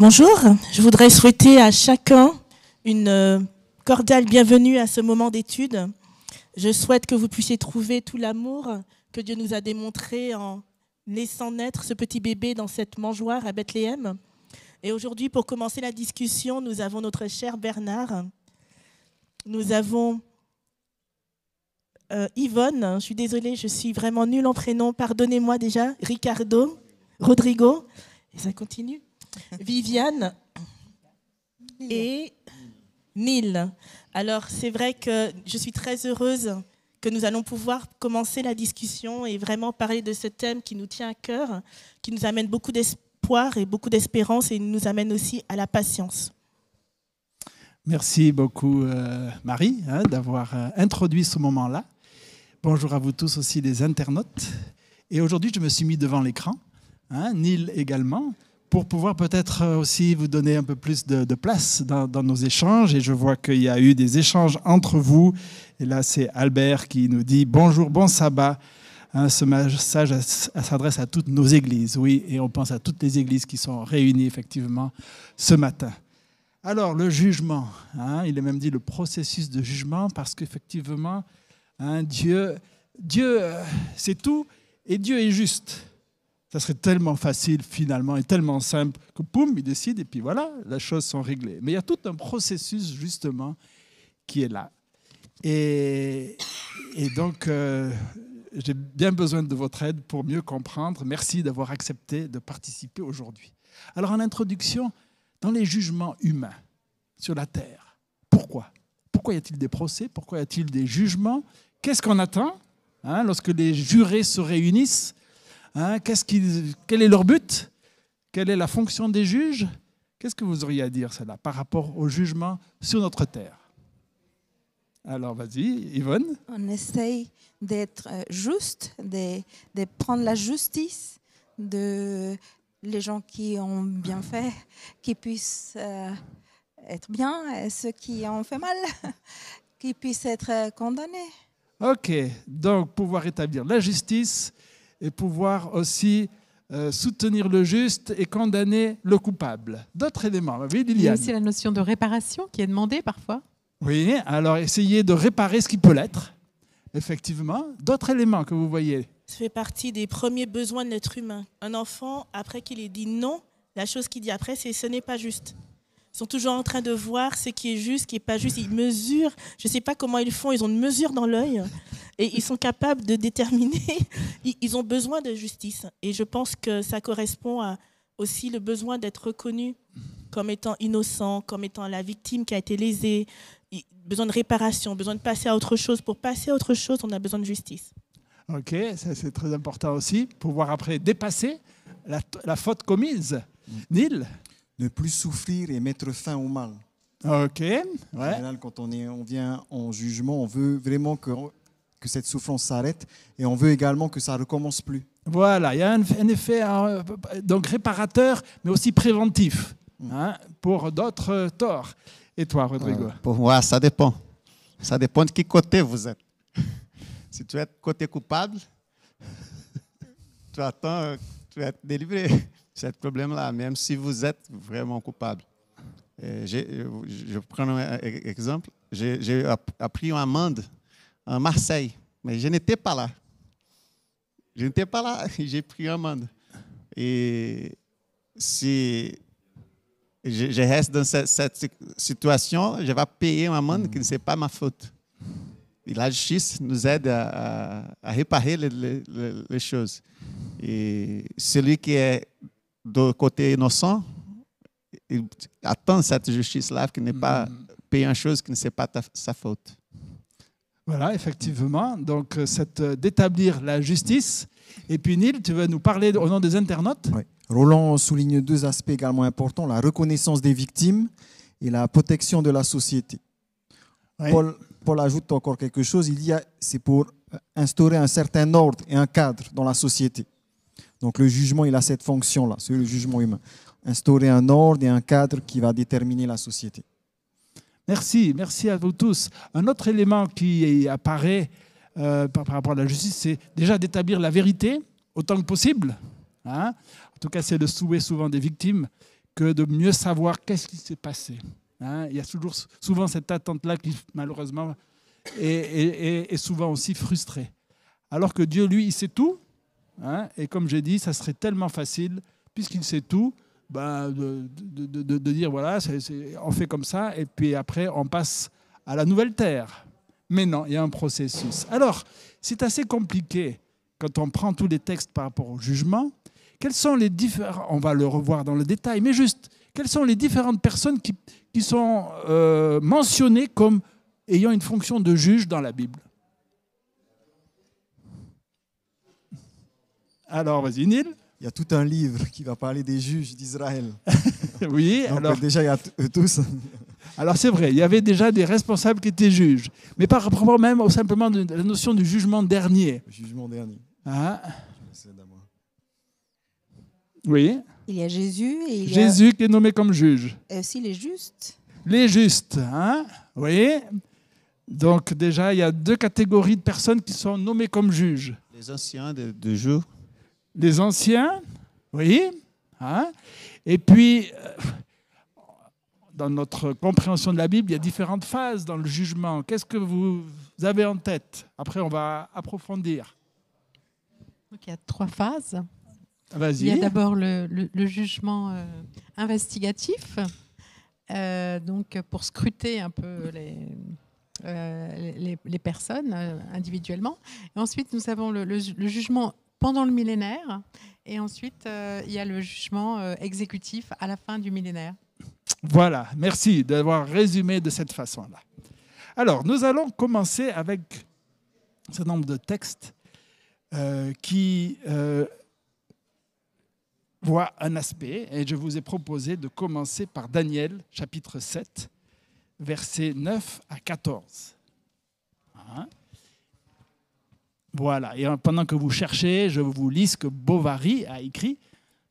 Bonjour, je voudrais souhaiter à chacun une euh, cordiale bienvenue à ce moment d'étude. Je souhaite que vous puissiez trouver tout l'amour que Dieu nous a démontré en laissant naître ce petit bébé dans cette mangeoire à Bethléem. Et aujourd'hui, pour commencer la discussion, nous avons notre cher Bernard. Nous avons euh, Yvonne, je suis désolée, je suis vraiment nulle en prénom, pardonnez-moi déjà, Ricardo, Rodrigo, et ça continue. Viviane et Neil. Alors, c'est vrai que je suis très heureuse que nous allons pouvoir commencer la discussion et vraiment parler de ce thème qui nous tient à cœur, qui nous amène beaucoup d'espoir et beaucoup d'espérance et nous amène aussi à la patience. Merci beaucoup, euh, Marie, hein, d'avoir euh, introduit ce moment-là. Bonjour à vous tous aussi, les internautes. Et aujourd'hui, je me suis mis devant l'écran, hein, Neil également, pour pouvoir peut-être aussi vous donner un peu plus de, place dans, nos échanges. Et je vois qu'il y a eu des échanges entre vous. Et là, c'est Albert qui nous dit bonjour, bon sabbat. Hein, ce message s'adresse à toutes nos églises, oui, et on pense à toutes les églises qui sont réunies effectivement ce matin. Alors, le jugement, hein, il est même dit le processus de jugement, parce qu'effectivement, hein, Dieu, Dieu euh, c'est tout, et Dieu est juste. Ça serait tellement facile finalement et tellement simple que poum, il décide et puis voilà, les choses sont réglées. Mais il y a tout un processus justement qui est là. Et, donc, euh, j'ai bien besoin de votre aide pour mieux comprendre. Merci d'avoir accepté de participer aujourd'hui. Alors, en introduction, dans les jugements humains sur la terre, pourquoi? Pourquoi y a-t-il des procès? Pourquoi y a-t-il des jugements? Qu'est-ce qu'on attend hein, lorsque les jurés se réunissent? Hein, quel est leur but? Quelle est la fonction des juges? Qu'est-ce que vous auriez à dire cela par rapport au jugement sur notre terre? Alors vas-y, Yvonne. On essaye d'être euh, juste, de, prendre la justice de les gens qui ont bien fait, qui puissent euh, être bien, et ceux qui ont fait mal, qui puissent être condamnés. Ok, donc pouvoir établir la justice et pouvoir aussi euh, soutenir le juste et condamner le coupable. D'autres éléments, oui, Il y a aussi la notion de réparation qui est demandée parfois. Oui, alors essayer de réparer ce qui peut l'être, effectivement. D'autres éléments que vous voyez Ça fait partie des premiers besoins de l'être humain. Un enfant, après qu'il ait dit non, la chose qu'il dit après, c'est ce n'est pas juste. Ils sont toujours en train de voir ce qui est juste, ce qui n'est pas juste. Ils mesurent, je ne sais pas comment ils font, ils ont une mesure dans l'œil et ils sont capables de déterminer. Ils ont besoin de justice. Et je pense que ça correspond à aussi le besoin d'être reconnu comme étant innocent, comme étant la victime qui a été lésée, besoin de réparation, besoin de passer à autre chose. Pour passer à autre chose, on a besoin de justice. Ok, ça c'est très important aussi, pouvoir après dépasser la, la faute commise. Neil? Ne plus souffrir et mettre fin au mal. Ok. Ouais. En général, quand on, est, on vient en jugement, on veut vraiment que que cette souffrance s'arrête et on veut également que ça ne recommence plus. Voilà, il y a un, effet euh, donc réparateur, mais aussi préventif mm. hein, pour d'autres torts. Et toi, Rodrigo euh, Pour moi, ça dépend. Ça dépend de quel côté vous êtes. si tu es côté coupable, tu attends, tu vas être délivré ce problème-là, même si vous êtes vraiment coupable. je prends un exemple. J'ai appris une amende à Marseille. Mais je n'étais pas là. Je n'étais pas là. J'ai pris un amende. Et si je, reste dans cette, situation, je vais payer une amende qui ne c'est pas ma faute. Et la justice nous aide à, réparer les, choses. Et celui qui est du côté innocent, il attend cette justice-là qui n'est pas mm. payer une chose qui ne c'est pas sa faute. Voilà, effectivement. Donc, euh, c'est euh, d'établir la justice. Et puis, Neil, tu veux nous parler au nom des internautes? Oui. Roland souligne deux aspects également importants la reconnaissance des victimes et la protection de la société. Paul, Paul, ajoute encore quelque chose il dit c'est pour instaurer un certain ordre et un cadre dans la société. Donc, le jugement, il a cette fonction-là, c'est le jugement humain. Instaurer un ordre et un cadre qui va déterminer la société. Merci, merci à vous tous. Un autre élément qui apparaît euh, par, rapport à la justice, c'est déjà d'établir la vérité autant que possible. Hein. en tout cas, c'est le souhait souvent des victimes que de mieux savoir qu'est-ce qui s'est passé. Hein. il y a toujours, souvent cette attente-là qui, malheureusement, est, souvent aussi frustrée. Alors que Dieu, lui, il sait tout. Hein, et comme j'ai dit, ça serait tellement facile, puisqu'il sait tout, ben, de, de, dire voilà, on fait comme ça, et puis après, on passe à la nouvelle terre. Mais non, il y a un processus. Alors, c'est assez compliqué quand on prend tous les textes par rapport au jugement. Quels sont les différents, on va le revoir dans le détail, mais juste, quelles sont les différentes personnes qui, qui sont euh, mentionnées comme ayant une fonction de juge dans la Bible? Alors, vas-y, Neil. Il y a tout un livre qui va parler des juges d'Israël. oui, alors. Déjà, il y a tous. Alors c'est vrai, il y avait déjà des responsables qui étaient juges. Mais par rapport même au, simplement de la notion du jugement dernier. Le jugement dernier. Ah. Oui. Il y a Jésus et il Jésus qui est nommé comme juge. Et aussi les justes. Les justes, hein Oui. Donc déjà, il y a deux catégories de personnes qui sont nommées comme juges. Les anciens de, de jour. Les anciens, oui. Hein et puis, euh, dans notre compréhension de la Bible, il y a différentes phases dans le jugement. Qu'est-ce que vous avez en tête? Après, on va approfondir. il y a trois phases. Il y a d'abord le, jugement euh, investigatif, euh, donc pour scruter un peu les, euh, les, personnes individuellement. Et ensuite, nous avons le, jugement pendant le millénaire, et ensuite, il y a le jugement exécutif à la fin du millénaire. Voilà, merci d'avoir résumé de cette façon-là. Alors, nous allons commencer avec ce nombre de textes qui voit un aspect, et je vous ai proposé de commencer par Daniel, chapitre 7, versets 9 à 14. Hein? Voilà, et pendant que vous cherchez, je vous lis ce que Bovary a écrit.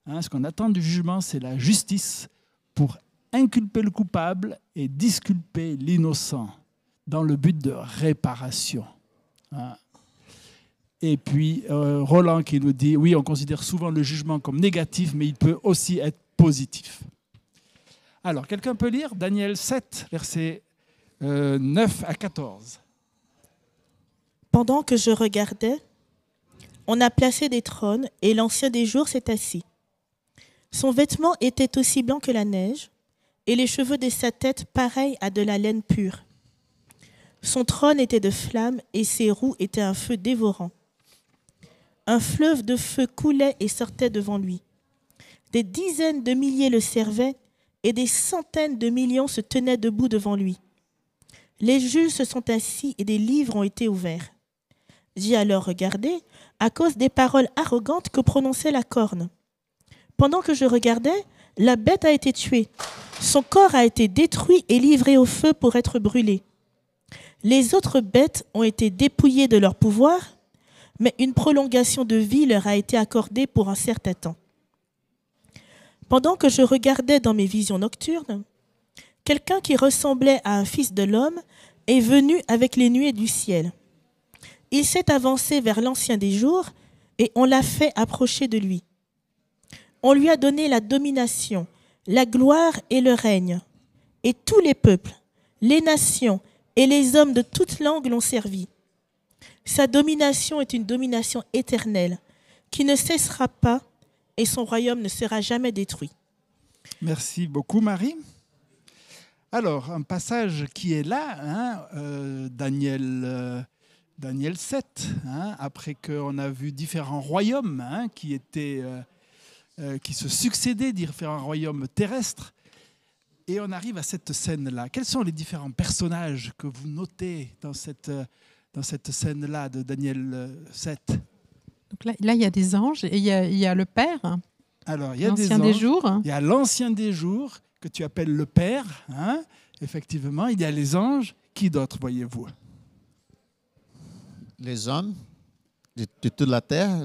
Hein, ce qu'on attend du jugement, c'est la justice pour inculper le coupable et disculper l'innocent dans le but de réparation. Hein? Et puis euh, Roland qui nous dit, oui, on considère souvent le jugement comme négatif, mais il peut aussi être positif. Alors, quelqu'un peut lire Daniel 7, versets 9 euh, à 14. Pendant que je regardais, on a placé des trônes et l'ancien des jours s'est assis. Son vêtement était aussi blanc que la neige et les cheveux de sa tête pareils à de la laine pure. Son trône était de flammes et ses roues étaient un feu dévorant. Un fleuve de feu coulait et sortait devant lui. Des dizaines de milliers le servaient et des centaines de millions se tenaient debout devant lui. Les juges se sont assis et des livres ont été ouverts. J'ai alors regardé à cause des paroles arrogantes que prononçait la corne. Pendant que je regardais, la bête a été tuée. Son corps a été détruit et livré au feu pour être brûlé. Les autres bêtes ont été dépouillées de leur pouvoir mais une prolongation de vie leur a été accordée pour un certain temps. Pendant que je regardais dans mes visions nocturnes, quelqu'un qui ressemblait à un fils de l'homme est venu avec les nuées du ciel. Il s'est avancé vers l'ancien des jours et on l'a fait approcher de lui. On lui a donné la domination, la gloire et le règne. Et tous les peuples, les nations et les hommes de toute langue l'ont servi. Sa domination est une domination éternelle qui ne cessera pas et son royaume ne sera jamais détruit. Merci beaucoup, Marie. Alors, un passage qui est là, hein, euh, Daniel, euh, Daniel 7, hein, après qu'on a vu différents royaumes hein, qui, étaient, euh, qui se succédaient, différents royaumes terrestres, et on arrive à cette scène-là. Quels sont les différents personnages que vous notez dans cette dans cette scène-là de Daniel 7 euh, Donc là, là, il y a des anges et il y a, il y a le Père. Alors, il y a l'ancien des, jours. Il y a l'ancien des jours que tu appelles le Père. Hein Effectivement, il y a les anges. Qui d'autre, voyez-vous? Les hommes de, toute la terre.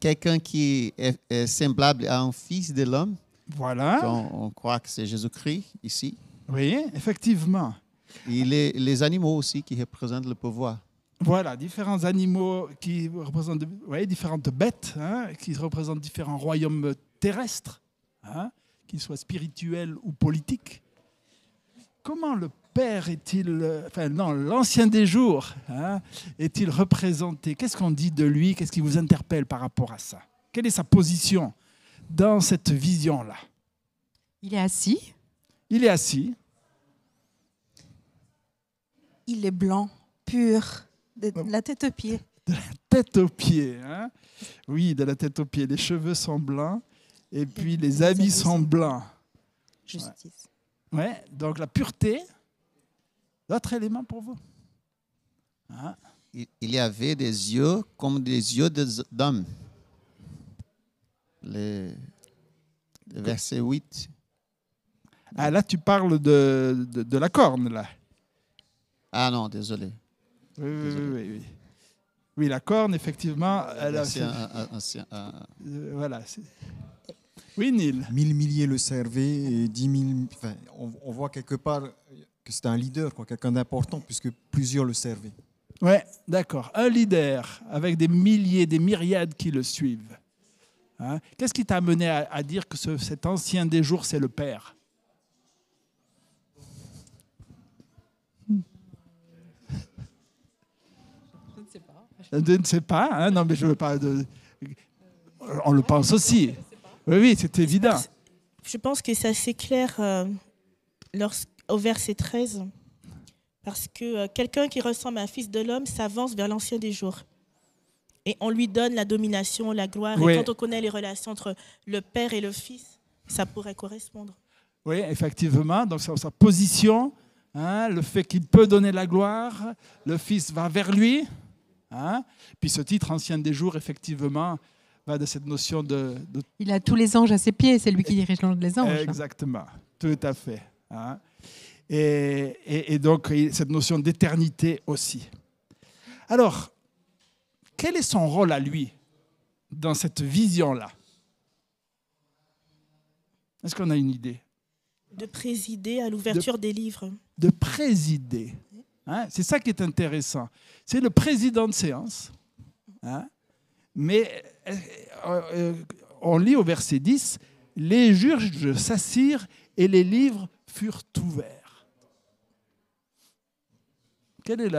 Quelqu'un qui est, semblable à un fils de l'homme. Voilà. On, on croit que c'est Jésus-Christ ici. Oui, effectivement. Et les, les, animaux aussi qui représentent le pouvoir. Voilà, différents animaux qui représentent, ouais, différentes bêtes hein, qui représentent différents royaumes terrestres. hein, qu'il soit spirituel ou politique. Comment le Père est-il, euh, enfin non, l'ancien des jours, hein, est-il représenté? Qu'est-ce qu'on dit de lui? Qu'est-ce qui vous interpelle par rapport à ça? Quelle est sa position dans cette vision-là? Il est assis. Il est assis. Il est blanc, pur, de la tête aux pieds. De la tête aux pieds. Hein? Oui, de la tête aux pieds. Les cheveux sont blancs et puis les, les habits sont blancs. Justice. Ouais, donc la pureté. D'autres éléments pour vous hein Il y avait des yeux comme des yeux d'hommes. Le, le verset 8. Ah, là, tu parles de, de, de, la corne, là. Ah non, désolé. Oui, oui, oui, oui, oui. Oui, la corne, effectivement. Elle a, ancien, ancien, euh, euh, voilà. Oui, Neil. Mille milliers le servaient et dix mille. Enfin, on, on, voit quelque part que c'était un leader, quoi, quelqu'un d'important, puisque plusieurs le servaient. Ouais, d'accord. Un leader avec des milliers, des myriades qui le suivent. Hein? Qu'est-ce qui t'a amené à, à, dire que ce, cet ancien des jours, c'est le Père? Je ne sais pas. Hein? Non, mais je veux pas. De... On le pense aussi. Oui, oui, c'est évident. Je pense que c'est assez clair euh, au verset 13. Parce que euh, quelqu'un qui ressemble à un fils de l'homme s'avance vers l'ancien des jours. Et on lui donne la domination, la gloire. Oui. Et quand on connaît les relations entre le père et le fils, ça pourrait correspondre. Oui, effectivement. Donc, sa, sa position, hein, le fait qu'il peut donner la gloire, le fils va vers lui. Hein? Puis ce titre, Ancien des jours, effectivement, va de cette notion de, de... Il a tous les anges à ses pieds, c'est lui qui dirige les anges. Exactement, tout à fait. Hein? Et, et, et, donc, cette notion d'éternité aussi. Alors, quel est son rôle à lui dans cette vision-là? Est-ce qu'on a une idée? De présider à l'ouverture de, des livres. De présider. Hein? C'est ça qui est intéressant. C'est le président de séance. Hein? Mais euh, euh, on lit au verset 10, les juges s'assirent et les livres furent ouverts. Est.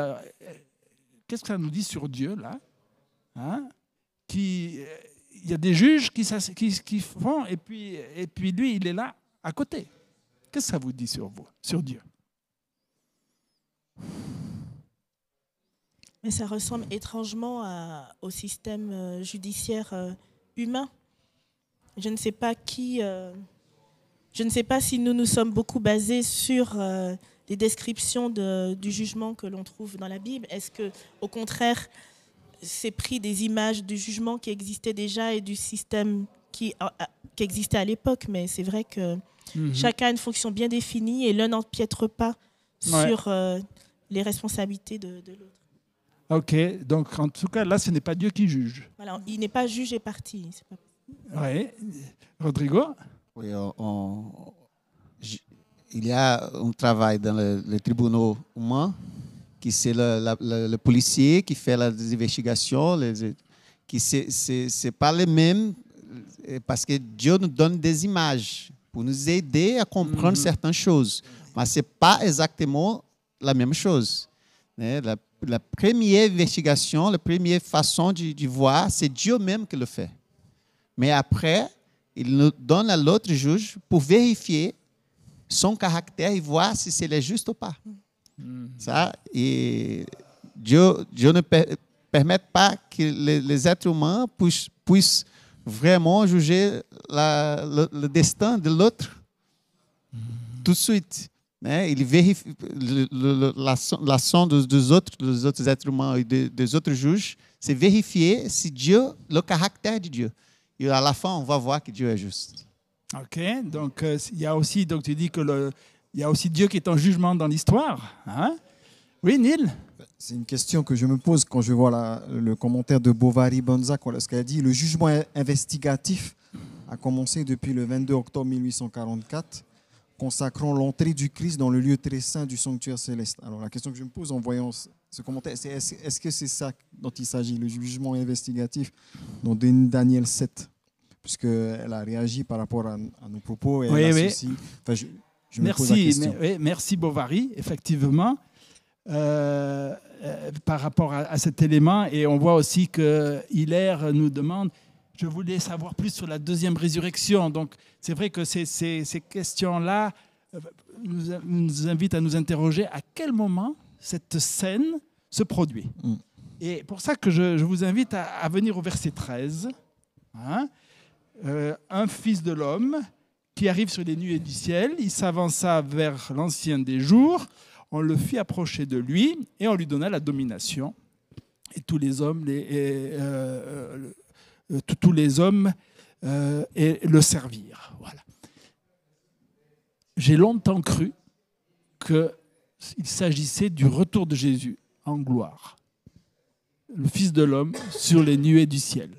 Qu'est-ce que ça nous dit sur Dieu, là hein? qui, Il y a des juges qui, qui, font, et puis, et puis lui, il est là, à côté. Qu'est-ce que ça vous dit sur vous, sur Dieu? Mais ça ressemble étrangement au système euh, judiciaire euh, humain. Je ne sais pas qui. Euh, je ne sais pas si nous nous sommes beaucoup basés sur euh, les descriptions de, du jugement que l'on trouve dans la Bible. Est-ce que, au contraire, c'est pris des images du jugement qui existait déjà et du système qui, qui existait à l'époque? Mais c'est vrai que mmh. chacun a une fonction bien définie et l'un n'empiètre pas Ouais. sur euh, les responsabilités de, de l'autre. Ok, donc en tout cas, là, ce n'est pas Dieu qui juge. Voilà, il n'est pas juge et parti. Pas... Oui. Rodrigo? Oui, on, on, il y a un travail dans le, les tribunaux humains, qui c'est le, le, le, policier qui fait les investigations, les, qui c'est pas les mêmes, parce que Dieu nous donne des images pour nous aider à comprendre Mhm. mm -hmm. certaines choses. Mas ce n'est pas exactement la même chose. Né? La, la, première investigation, la première façon de, de voir, c'est Dieu même qui le fait. Mais après, il nous donne à l'autre juge pour vérifier son caractère et voir si c'est est juste ou pas. Ça, et Dieu, Dieu ne per, permet pas que les, les êtres humains puissent, puissent, vraiment juger la, le, le, destin de l'autre tout de suite. Né? Il vérifie l'action dos, dos, outros, dos outros êtres humains e de, dos outros juges, c'est vérifier si Dieu, le caractère de Dieu. Et à la fin, on va voir que Dieu est juste. Ok, donc euh, il y a aussi, donc tu dis que le, il y a aussi Dieu qui est en jugement dans l'histoire. Hein? Oui, Neil? C'est une question que je me pose quand je vois la, le commentaire de Bovary Bonzac, ce qu'elle dit. Le jugement investigatif a commencé depuis le 22 octobre 1844 consacrant l'entrée du Christ dans le lieu très saint du sanctuaire céleste. Alors la question que je me pose en voyant ce commentaire, c'est est-ce est -ce que c'est ça dont il s'agit, le jugement investigatif dans Daniel 7 puisqu'elle a réagi par rapport à, nos propos. Et oui, elle oui. Aussi, je, je merci, oui, merci Bovary, effectivement. Euh, euh, par rapport à, à, cet élément. Et on voit aussi que Hilaire nous demande, je voulais savoir plus sur la deuxième résurrection. Donc c'est vrai que ces, ces, ces questions-là euh, nous, nous, invitent à nous interroger à quel moment cette scène se produit. Mm. Et pour ça que je, je vous invite à, à, venir au verset 13. Hein, euh, un fils de l'homme qui arrive sur les nuées du ciel, il s'avança vers l'ancien des jours on le fit approcher de lui et on lui donna la domination. Et tous les hommes, les, et, euh, euh, tous les hommes euh, et le servirent. Voilà. J'ai longtemps cru qu'il s'agissait du retour de Jésus en gloire, le Fils de l'homme sur les nuées du ciel.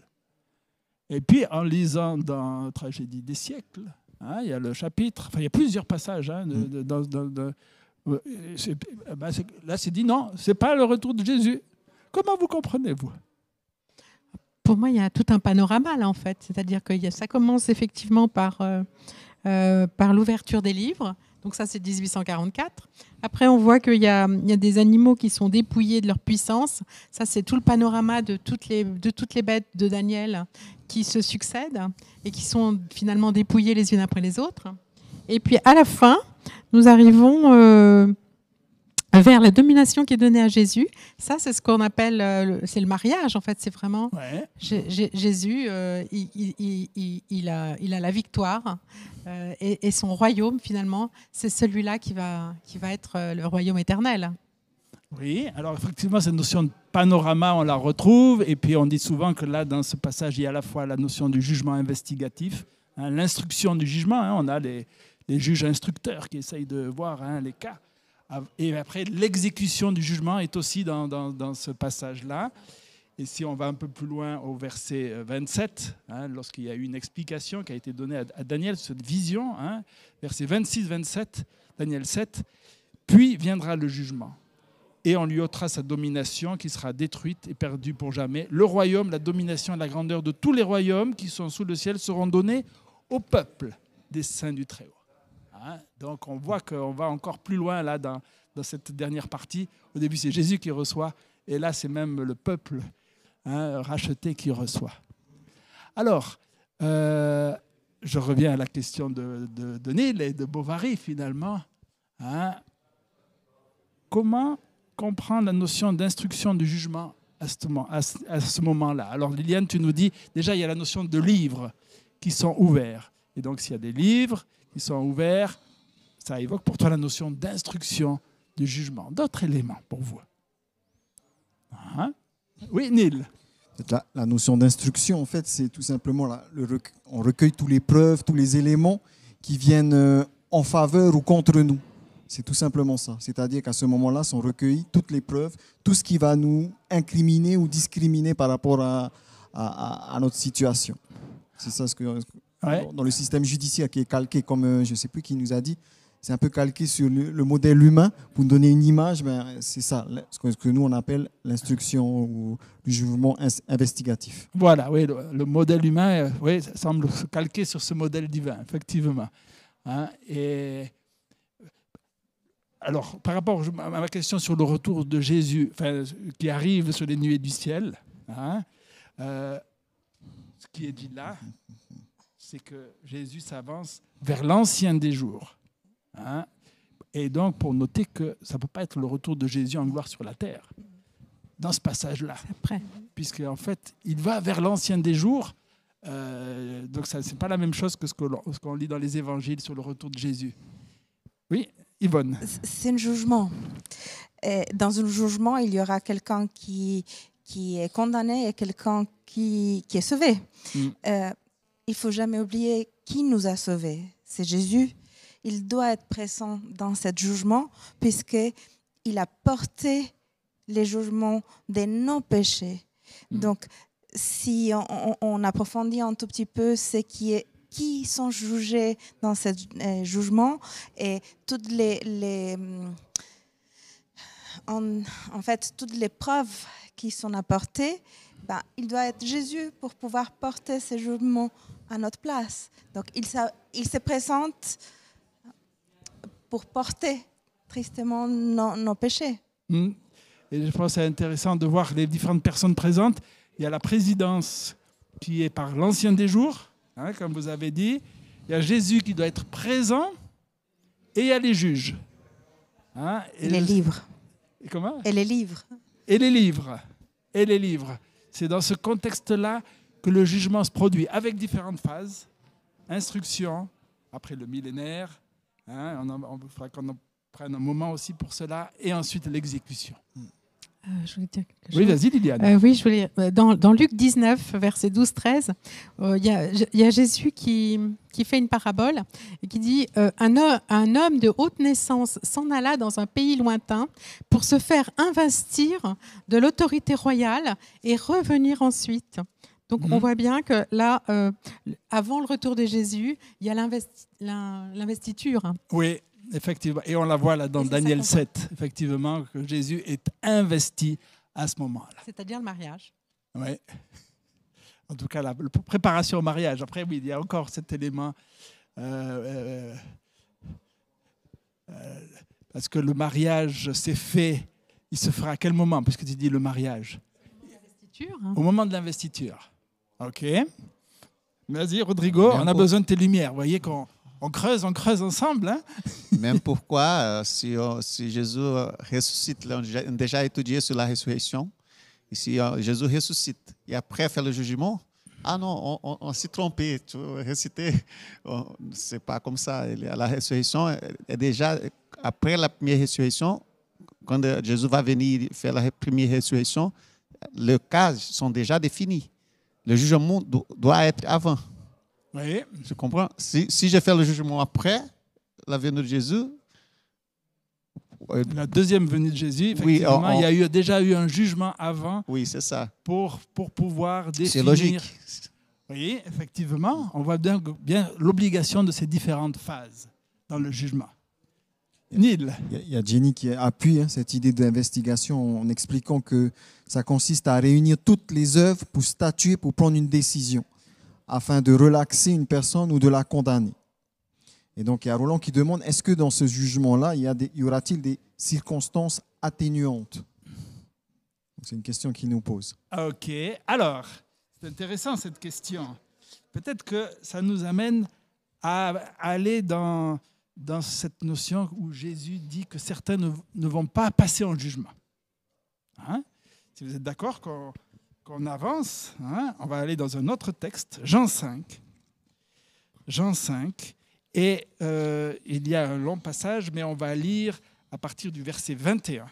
Et puis en lisant dans Tragédie des siècles, hein, il y a le chapitre, enfin il y a plusieurs passages hein, de, de, dans, dans, ben là, c'est dit non, c'est pas le retour de Jésus. Comment vous comprenez-vous? Pour moi, il y a tout un panorama là, en fait. C'est-à-dire que ça commence effectivement par, euh, euh, par l'ouverture des livres. Donc ça, c'est 1844. Après, on voit qu'il y, y, a des animaux qui sont dépouillés de leur puissance. Ça, c'est tout le panorama de toutes, les, de toutes les bêtes de Daniel qui se succèdent et qui sont finalement dépouillées les unes après les autres. Et puis à la fin, nous arrivons euh, vers la domination qui est donnée à Jésus. Ça, c'est ce qu'on appelle, euh, c'est le mariage en fait. C'est vraiment ouais. Jésus, euh, il, il, il, a, il a la victoire euh, et, et, son royaume finalement, c'est celui-là qui va, qui va être le royaume éternel. Oui, alors effectivement, cette notion de panorama, on la retrouve. Et puis on dit souvent que là, dans ce passage, il y a à la fois la notion du jugement investigatif, hein, l'instruction du jugement. Hein, on a les, les juges instructeurs qui essayent de voir hein, les cas. Et après, l'exécution du jugement est aussi dans, ce passage-là. Et si on va un peu plus loin au verset 27, hein, lorsqu'il y a eu une explication qui a été donnée à, à Daniel, cette vision, hein, verset 26-27, Daniel 7, puis viendra le jugement. Et on lui ôtera sa domination qui sera détruite et perdue pour jamais. Le royaume, la domination et la grandeur de tous les royaumes qui sont sous le ciel seront donnés au peuple des saints du Très-Haut. Hein? Donc on voit qu'on va encore plus loin là dans, cette dernière partie. Au début, c'est Jésus qui reçoit, et là, c'est même le peuple hein, racheté qui reçoit. Alors, euh, je reviens à la question de, de, et de Bovary, finalement. Hein? Comment comprendre la notion d'instruction du jugement à ce moment-là? Alors, Liliane, tu nous dis, déjà, il y a la notion de livres qui sont ouverts. Et donc, s'il y a des livres qui sont ouverts, ça évoque pour toi la notion d'instruction, du jugement. D'autres éléments pour vous hein? Oui, Neil la, notion d'instruction, en fait, c'est tout simplement la, le rec on recueille toutes les preuves, tous les éléments qui viennent euh, en faveur ou contre nous. C'est tout simplement ça. C'est-à-dire qu'à ce moment-là, sont recueillies toutes les preuves, tout ce qui va nous incriminer ou discriminer par rapport à, à, à notre situation. C'est ça ce que, Ouais. dans le système judiciaire qui est calqué, comme euh, je ne sais plus qui nous a dit, c'est un peu calqué sur le, le, modèle humain. Pour nous donner une image, ben, c'est ça, ce que, ce que, nous on appelle l'instruction ou le jugement investigatif. Voilà, oui, le, le modèle humain euh, oui, ça semble se calquer sur ce modèle divin, effectivement. Hein, et alors, par rapport à ma question sur le retour de Jésus, enfin, qui arrive sur les nuées du ciel, hein, euh, ce qui est dit là, c'est que Jésus s'avance vers l'ancien des jours. Hein? Et donc, pour noter que ça ne peut pas être le retour de Jésus en gloire sur la terre, dans ce passage-là. Puisque, en fait, il va vers l'ancien des jours. Euh, donc, ce n'est pas la même chose que ce qu'on qu lit dans les évangiles sur le retour de Jésus. Oui, Yvonne. C'est un jugement. Et dans un jugement, il y aura quelqu'un qui, qui est condamné et quelqu'un qui, qui est sauvé. Mm. Euh, il faut jamais oublier qui nous a sauvés. C'est Jésus. Il doit être présent dans ce jugement puisqu'il a porté les jugements de nos péchés. Mmh. Donc, si on, on, approfondit un tout petit peu ce qui est qui sont jugés dans ce euh, jugement et toutes les, les en, en, fait toutes les preuves qui sont apportées ben, il doit être Jésus pour pouvoir porter ce jugement à notre place. Donc il, il se présente pour porter tristement nos, péchés. Hmm. Et je pense que c'est intéressant de voir les différentes personnes présentes. Il y a la présidence qui est par l'ancien des jours, hein, comme vous avez dit. Il y a Jésus qui doit être présent et il y a les juges. Hein, et, les livres. Et comment Et les livres. Et les livres. Et les livres. C'est dans ce contexte-là que le jugement se produit, avec différentes phases. Instruction, après le millénaire. Hein, on, qu'on prenne un moment aussi pour cela. Et ensuite l'exécution. Euh, je voulais dire quelque oui, vas-y, Liliane. Euh, oui, je voulais. Euh, dans, dans, Luc 19, verset 12-13, il y, y, a Jésus qui, qui, fait une parabole et qui dit un, un, homme de haute naissance s'en alla dans un pays lointain pour se faire investir de l'autorité royale et revenir ensuite. Donc, on mhm. voit bien que là, avant le retour de Jésus, il y a l'investiture. Oui, effectivement. Et on la voit là dans Daniel 7, effectivement, que Jésus est investi à ce moment-là. C'est-à-dire le mariage. Oui. En tout cas, la, préparation au mariage. Après, oui, il y a encore cet élément. Euh, euh, euh, parce que le mariage s'est fait, il se fera à quel moment Puisque tu dis le mariage? Hein. Au moment de l'investiture. OK. Vas-y, Rodrigo, on a besoin de tes lumières. Vous voyez qu'on on creuse, on creuse ensemble. Hein? Même pourquoi, euh, si, si, Jésus ressuscite, on a déjà étudié sur la résurrection, si Jésus ressuscite et après fait le jugement, ah non, on, s'est trompé, tu réciter, c'est pas comme ça. La résurrection est déjà, après la première résurrection, quand Jésus va venir faire la première résurrection, les cas sont déjà définis. Le jugement doit être avant. Oui. Tu comprends? Si, si je fais le jugement après la venue de Jésus. La deuxième venue de Jésus, effectivement, il y a eu, déjà eu un jugement avant. Oui, c'est ça. Pour, pour pouvoir définir. C'est logique. Oui, effectivement, on voit bien, bien l'obligation de ces différentes phases dans le jugement. Neil. Il y a Jenny qui appuie hein, cette idée d'investigation en expliquant que ça consiste à réunir toutes les œuvres pour statuer, pour prendre une décision afin de relaxer une personne ou de la condamner. Et donc il y a Roland qui demande, est-ce que dans ce jugement-là, il y, aura-t-il des circonstances atténuantes? C'est une question qu'il nous pose. Ok, alors, c'est intéressant cette question. Peut-être que ça nous amène à aller dans, cette notion où Jésus dit que certains ne, vont pas passer en jugement. Hein? si vous êtes d'accord qu'on on avance, hein, on va aller dans un autre texte, Jean 5. Jean 5. Et euh, il y a un long passage, mais on va lire à partir du verset 21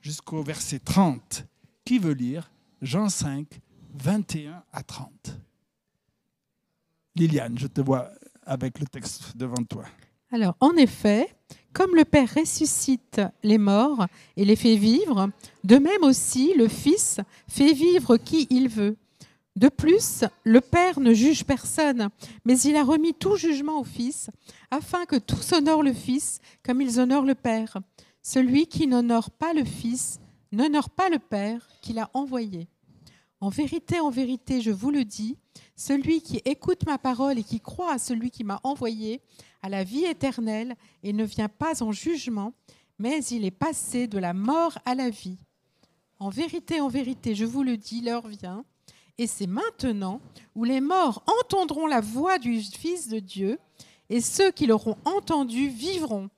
jusqu'au verset 30. Qui veut lire Jean 5, 21 à 30 Liliane, je te vois avec le texte devant toi. Alors, en effet, comme le Père ressuscite les morts et les fait vivre, de même aussi le Fils fait vivre qui il veut. De plus, le Père ne juge personne, mais il a remis tout jugement au Fils, afin que tous honorent le Fils comme ils honorent le Père. Celui qui n'honore pas le Fils n'honore pas le Père qui l'a envoyé. En vérité, en vérité, je vous le dis, celui qui écoute ma parole et qui croit à celui qui m'a envoyé à la vie éternelle et ne vient pas en jugement, mais il est passé de la mort à la vie. En vérité, en vérité, je vous le dis, l'heure vient, et c'est maintenant où les morts entendront la voix du Fils de Dieu, et ceux qui l'auront entendu vivront.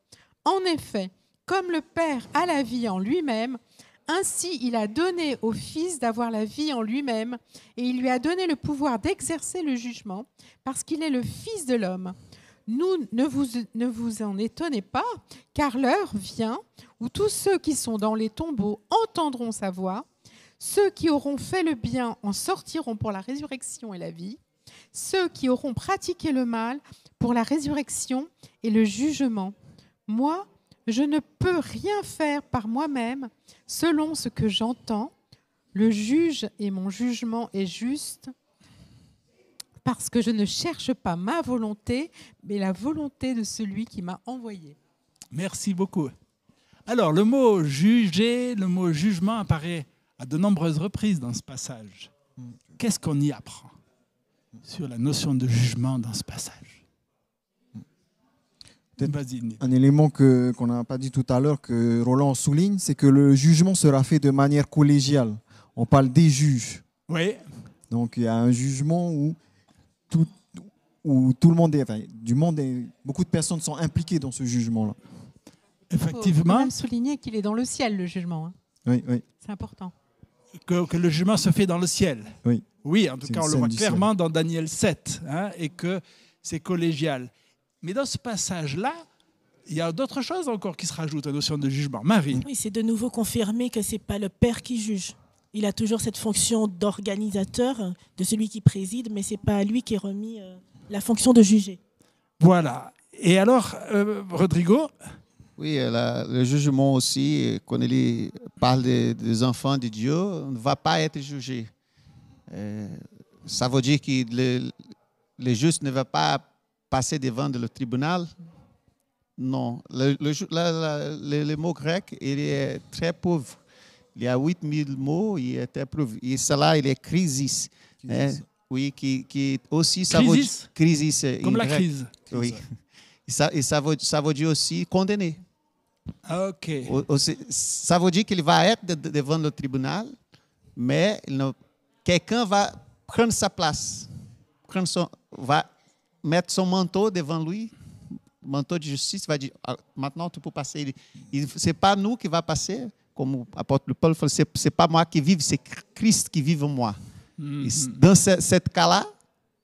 En effet, comme le Père a la vie en lui-même, ainsi il a donné au Fils d'avoir la vie en lui-même, et il lui a donné le pouvoir d'exercer le jugement, parce qu'il est le Fils de l'homme. Nous, ne vous, en étonnez pas, car l'heure vient où tous ceux qui sont dans les tombeaux entendront sa voix. Ceux qui auront fait le bien en sortiront pour la résurrection et la vie. Ceux qui auront pratiqué le mal pour la résurrection et le jugement. Moi, je ne peux rien faire par moi-même selon ce que j'entends. Le juge et mon jugement est juste parce que je ne cherche pas ma volonté, mais la volonté de celui qui m'a envoyé. Merci beaucoup. Alors, le mot juger, le mot jugement apparaît à de nombreuses reprises dans ce passage. Qu'est-ce qu'on y apprend sur la notion de jugement dans ce passage? Un élément que- qu'on n'a pas dit tout à l'heure, que Roland souligne, c'est que le jugement sera fait de manière collégiale. On parle des juges. Oui, Donc il y a un jugement où où tout le monde est, enfin, du monde est, beaucoup de personnes sont impliquées dans ce jugement-là. Il faut quand effectivement, même souligner qu'il est dans le ciel, le jugement. hein. Oui, oui. C'est important. que, que le jugement se fait dans le ciel. Oui. Oui, en tout cas, on le voit clairement dans Daniel 7, hein, et que c'est collégial. Mais dans ce passage-là, il y a d'autres choses encore qui se rajoutent à la notion de jugement. Marie, Oui, c'est de nouveau confirmé que c'est pas le père qui juge. Il a toujours cette fonction d'organisateur, de celui qui préside, mais c'est pas à lui qui est remis euh, la fonction de juger. voilà. Et alors, euh, Rodrigo, Oui, euh, la- le jugement aussi, quand il parle des, des enfants de Dieu, on ne va pas être jugé. Euh, ça veut dire que le, le juste ne va pas passer devant le tribunal? Non, le, le ju- la- la- le- le mot grec, il est très pauvre. Il y a 8000 mots, il est très pauvre. Et cela, il est crisis. hein? Oui, qui, qui aussi, ça veut Crisis crisis. euh, comme la crise. Oui. Et ça, et ça, veut, ça veut dire aussi. Ah, Ok. Ou- ou Ça veut dire qu'il va être de- de- devant le tribunal, mais quelqu'un va prendre sa place, prendre son- va mettre son manteau devant lui, manteau de justice, va dire Ah, maintenant tu peux passer. Ce n'est pas nous qui va passer, comme l'apôtre Paul dit, ce n'est pas moi qui vive, c'est Christ qui vive en moi. Mhm. Dans ce, cette cas-là,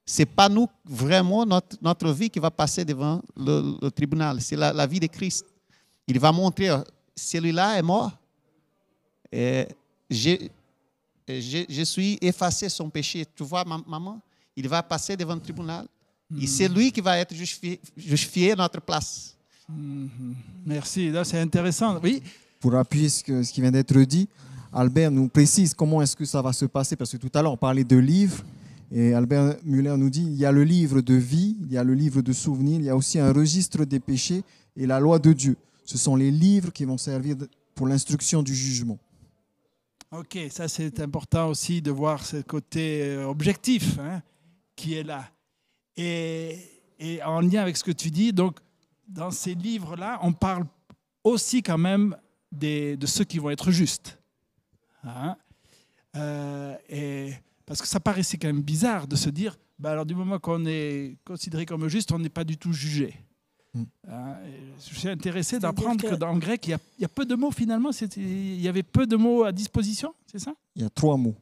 c'est pas nous vraiment notre, notre vie qui va passer devant le, le tribunal, c'est la, la vie de Christ. Il va montrer, euh, celui-là est mort. Et je, je suis effacé son péché. Tu vois, ma- maman, il va passer devant le tribunal. Et c'est lui qui va être justifié, justifié à notre place. Merci. Là, c'est intéressant. Oui. Pour appuyer ce, que- ce qui vient d'être dit, Albert nous précise comment est-ce que ça va se passer, parce que tout à l'heure on parlait de livres, et Albert Muller nous dit, il y a le livre de vie, il y a le livre de souvenirs, il y a aussi un registre des péchés et la loi de Dieu. Ce sont les livres qui vont servir pour l'instruction du jugement. Ok, ça c'est important aussi de voir ce côté euh, objectif hein, qui est là. Et, et en lien avec ce que tu dis, donc dans ces livres-là, on parle aussi quand même des, de ceux qui vont être justes. Hein. Euh, et, parce que ça paraissait quand même bizarre de se dire, bah alors du moment qu'on est considéré comme juste, on n'est pas du tout jugé. Mm. Hein, je suis intéressé d'apprendre que... que- dans le grec, il y, a, il y a peu de mots finalement. Il y avait peu de mots à disposition, c'est ça? Il y a trois mots.